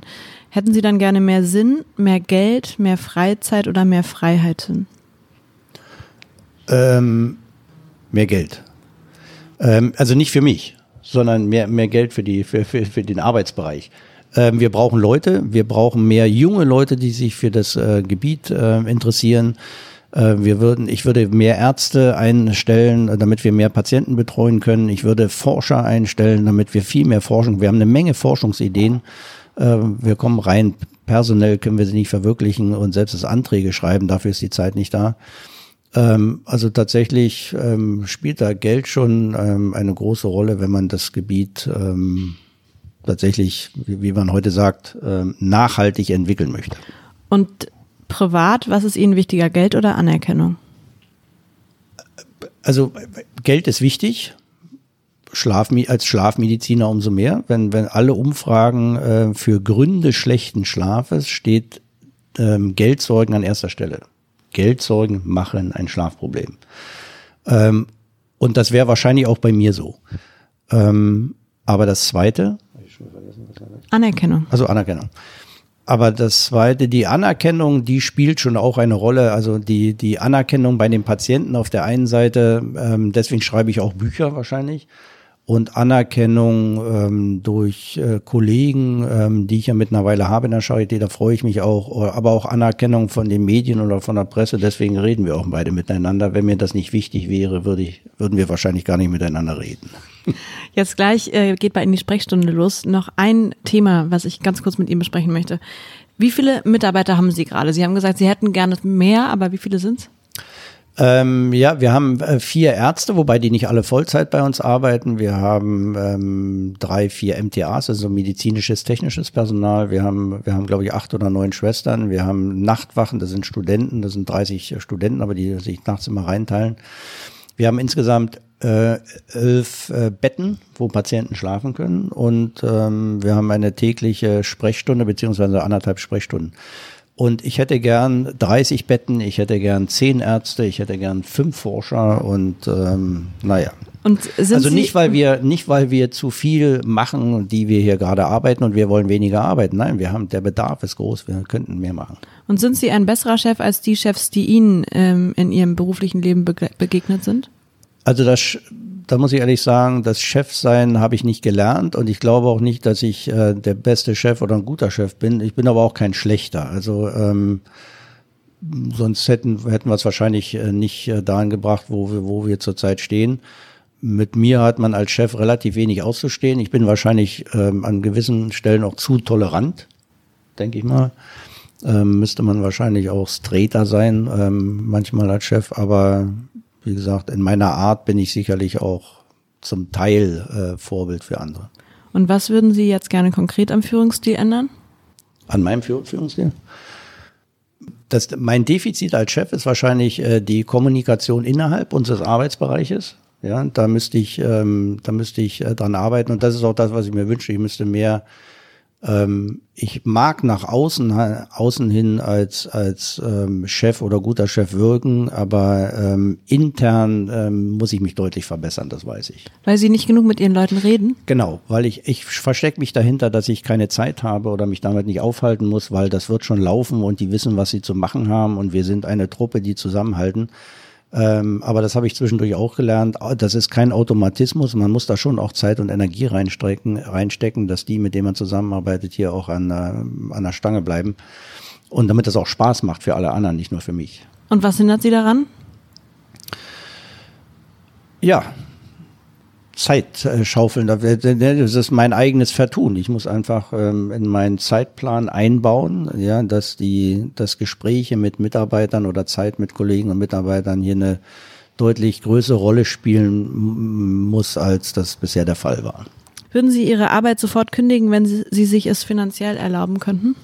hätten Sie dann gerne mehr Sinn, mehr Geld, mehr Freizeit oder mehr Freiheiten? Ähm, mehr Geld. Ähm, also nicht für mich, sondern mehr, mehr Geld für, die, für, für, für den Arbeitsbereich. Ähm, wir brauchen Leute, wir brauchen mehr junge Leute, die sich für das äh, Gebiet äh, interessieren. Äh, wir würden, ich würde mehr Ärzte einstellen, damit wir mehr Patienten betreuen können. Ich würde Forscher einstellen, damit wir viel mehr forschen. Wir haben eine Menge Forschungsideen. Äh, wir kommen rein, personell können wir sie nicht verwirklichen und selbst das Anträge schreiben, dafür ist die Zeit nicht da. Ähm, also tatsächlich ähm, spielt da Geld schon eine große Rolle, wenn man das Gebiet tatsächlich, wie man heute sagt, nachhaltig entwickeln möchte. Und privat, was ist Ihnen wichtiger, Geld oder Anerkennung? Also Geld ist wichtig. Schlaf, als Schlafmediziner umso mehr. Wenn, wenn alle Umfragen äh, für Gründe schlechten Schlafes steht ähm, Geldsorgen an erster Stelle. Geldsorgen machen ein Schlafproblem. Ähm, und das wäre wahrscheinlich auch bei mir so. Ähm, aber das Zweite. Anerkennung. Also Anerkennung. Aber das zweite, die Anerkennung, die spielt schon auch eine Rolle. Also die, die Anerkennung bei den Patienten auf der einen Seite, ähm, deswegen schreibe ich auch Bücher wahrscheinlich. Und Anerkennung ähm, durch äh, Kollegen, ähm, die ich ja mittlerweile habe in der Charité, da freue ich mich auch. Aber auch Anerkennung von den Medien oder von der Presse, deswegen reden wir auch beide miteinander. Wenn mir das nicht wichtig wäre, würde ich, würden wir wahrscheinlich gar nicht miteinander reden. Jetzt gleich äh, geht bei Ihnen die Sprechstunde los. Noch ein Thema, was ich ganz kurz mit Ihnen besprechen möchte. Wie viele Mitarbeiter haben Sie gerade? Sie haben gesagt, Sie hätten gerne mehr, aber wie viele sind es? Ähm, ja, wir haben äh, vier Ärzte, wobei die nicht alle Vollzeit bei uns arbeiten. Wir haben ähm, drei, vier MTAs, also medizinisches, technisches Personal. Wir haben, wir haben, glaube ich, acht oder neun Schwestern. Wir haben Nachtwachen, das sind Studenten, das sind 30 Studenten, aber die sich nachts immer reinteilen. Wir haben insgesamt äh, elf äh, Betten, wo Patienten schlafen können und ähm, wir haben eine tägliche Sprechstunde beziehungsweise anderthalb Sprechstunden. Und ich hätte gern 30 Betten, ich hätte gern 10 Ärzte, ich hätte gern 5 Forscher und ähm, naja. Und sind also nicht, weil wir nicht, weil wir zu viel machen, die wir hier gerade arbeiten und wir wollen weniger arbeiten. Nein, wir haben der Bedarf ist groß, wir könnten mehr machen. Und sind Sie ein besserer Chef als die Chefs, die Ihnen ähm, in Ihrem beruflichen Leben begegnet sind? Also das, da muss ich ehrlich sagen, das Chefsein habe ich nicht gelernt und ich glaube auch nicht, dass ich äh, der beste Chef oder ein guter Chef bin. Ich bin aber auch kein schlechter. Also ähm, sonst hätten, hätten wir es wahrscheinlich äh, nicht äh, dahin gebracht, wo wir, wo wir zurzeit stehen. Mit mir hat man als Chef relativ wenig auszustehen. Ich bin wahrscheinlich ähm, an gewissen Stellen auch zu tolerant, denke ich mal. Ähm, müsste man wahrscheinlich auch straighter sein, ähm, manchmal als Chef, aber wie gesagt, in meiner Art bin ich sicherlich auch zum Teil äh, Vorbild für andere. Und was würden Sie jetzt gerne konkret am Führungsstil ändern? An meinem Führungsstil? Das, mein Defizit als Chef ist wahrscheinlich äh, die Kommunikation innerhalb unseres Arbeitsbereiches. Ja, da müsste ich, ähm, da müsste ich äh, dran arbeiten und das ist auch das, was ich mir wünsche. Ich müsste mehr ähm, ich mag nach außen, außen hin als, als ähm, Chef oder guter Chef wirken, aber ähm, intern ähm, muss ich mich deutlich verbessern, das weiß ich. Weil Sie nicht genug mit Ihren Leuten reden? Genau, weil ich, ich verstecke mich dahinter, dass ich keine Zeit habe oder mich damit nicht aufhalten muss, weil das wird schon laufen und die wissen, was sie zu machen haben und wir sind eine Truppe, die zusammenhalten. Ähm, aber das habe ich zwischendurch auch gelernt. Das ist kein Automatismus. Man muss da schon auch Zeit und Energie reinstecken, reinstecken, dass die, mit denen man zusammenarbeitet, hier auch an, an der Stange bleiben. Und damit das auch Spaß macht für alle anderen, nicht nur für mich. Und was hindert Sie daran? Ja, Zeit äh, schaufeln. Das ist mein eigenes Vertun. Ich muss einfach ähm, in meinen Zeitplan einbauen, ja, dass die, dass Gespräche mit Mitarbeitern oder Zeit mit Kollegen und Mitarbeitern hier eine deutlich größere Rolle spielen muss, als das bisher der Fall war. Würden Sie Ihre Arbeit sofort kündigen, wenn Sie sich es finanziell erlauben könnten?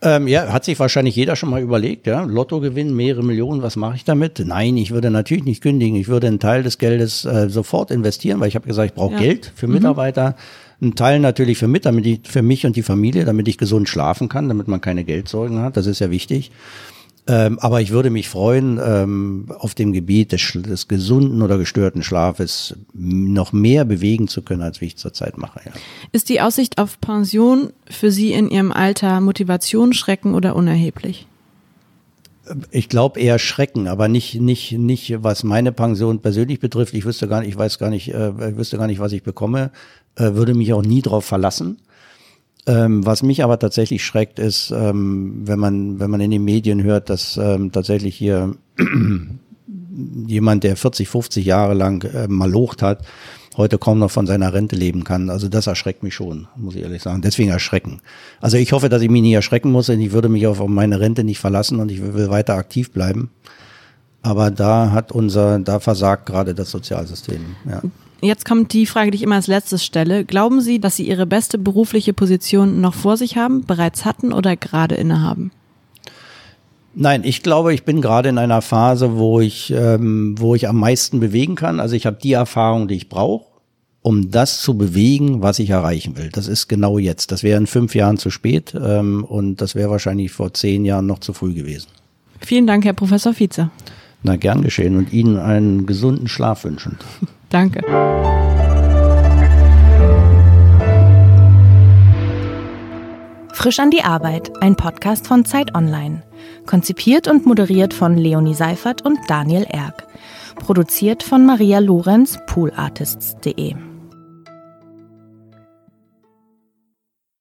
Ähm, ja, hat sich wahrscheinlich jeder schon mal überlegt, ja. Lotto gewinnen, mehrere Millionen, was mache ich damit? Nein, ich würde natürlich nicht kündigen. Ich würde einen Teil des Geldes äh, sofort investieren, weil ich habe gesagt, ich brauche ja. Geld für mhm. Mitarbeiter. Mhm. Ein Teil natürlich für, mit, damit ich, für mich und die Familie, damit ich gesund schlafen kann, damit man keine Geldsorgen hat. Das ist ja wichtig. Ähm, aber ich würde mich freuen, ähm, auf dem Gebiet des, des, gesunden oder gestörten Schlafes noch mehr bewegen zu können, als wie ich zurzeit mache. Ja. Ist die Aussicht auf Pension für Sie in Ihrem Alter Motivation, Schrecken oder unerheblich? Ich glaube eher Schrecken, aber nicht nicht nicht was meine Pension persönlich betrifft. Ich wüsste gar nicht, ich weiß gar nicht, äh, wüsste gar nicht, was ich bekomme. Äh, würde mich auch nie darauf verlassen. Ähm, was mich aber tatsächlich schreckt, ist, ähm, wenn man, wenn man in den Medien hört, dass ähm, tatsächlich hier jemand, der 40, 50 Jahre lang äh, malocht hat, heute kaum noch von seiner Rente leben kann. Also das erschreckt mich schon, muss ich ehrlich sagen. Deswegen erschrecken. Also ich hoffe, dass ich mich nie erschrecken muss und ich würde mich auf meine Rente nicht verlassen und ich will weiter aktiv bleiben. Aber da hat unser, da versagt gerade das Sozialsystem. Ja. Jetzt kommt die Frage, die ich immer als letztes stelle. Glauben Sie, dass Sie Ihre beste berufliche Position noch vor sich haben, bereits hatten oder gerade innehaben? Nein, ich glaube, ich bin gerade in einer Phase, wo ich, ähm, wo ich am meisten bewegen kann. Also ich habe die Erfahrung, die ich brauche, um das zu bewegen, was ich erreichen will. Das ist genau jetzt. Das wäre in fünf Jahren zu spät ähm, und das wäre wahrscheinlich vor zehn Jahren noch zu früh gewesen. Vielen Dank, Herr Professor Vize. Na, gern geschehen und Ihnen einen gesunden Schlaf wünschend. Danke. Frisch an die Arbeit, ein Podcast von Zeit Online. Konzipiert und moderiert von Leonie Seifert und Daniel Erck. Produziert von Maria Lorenz, poolartists.de.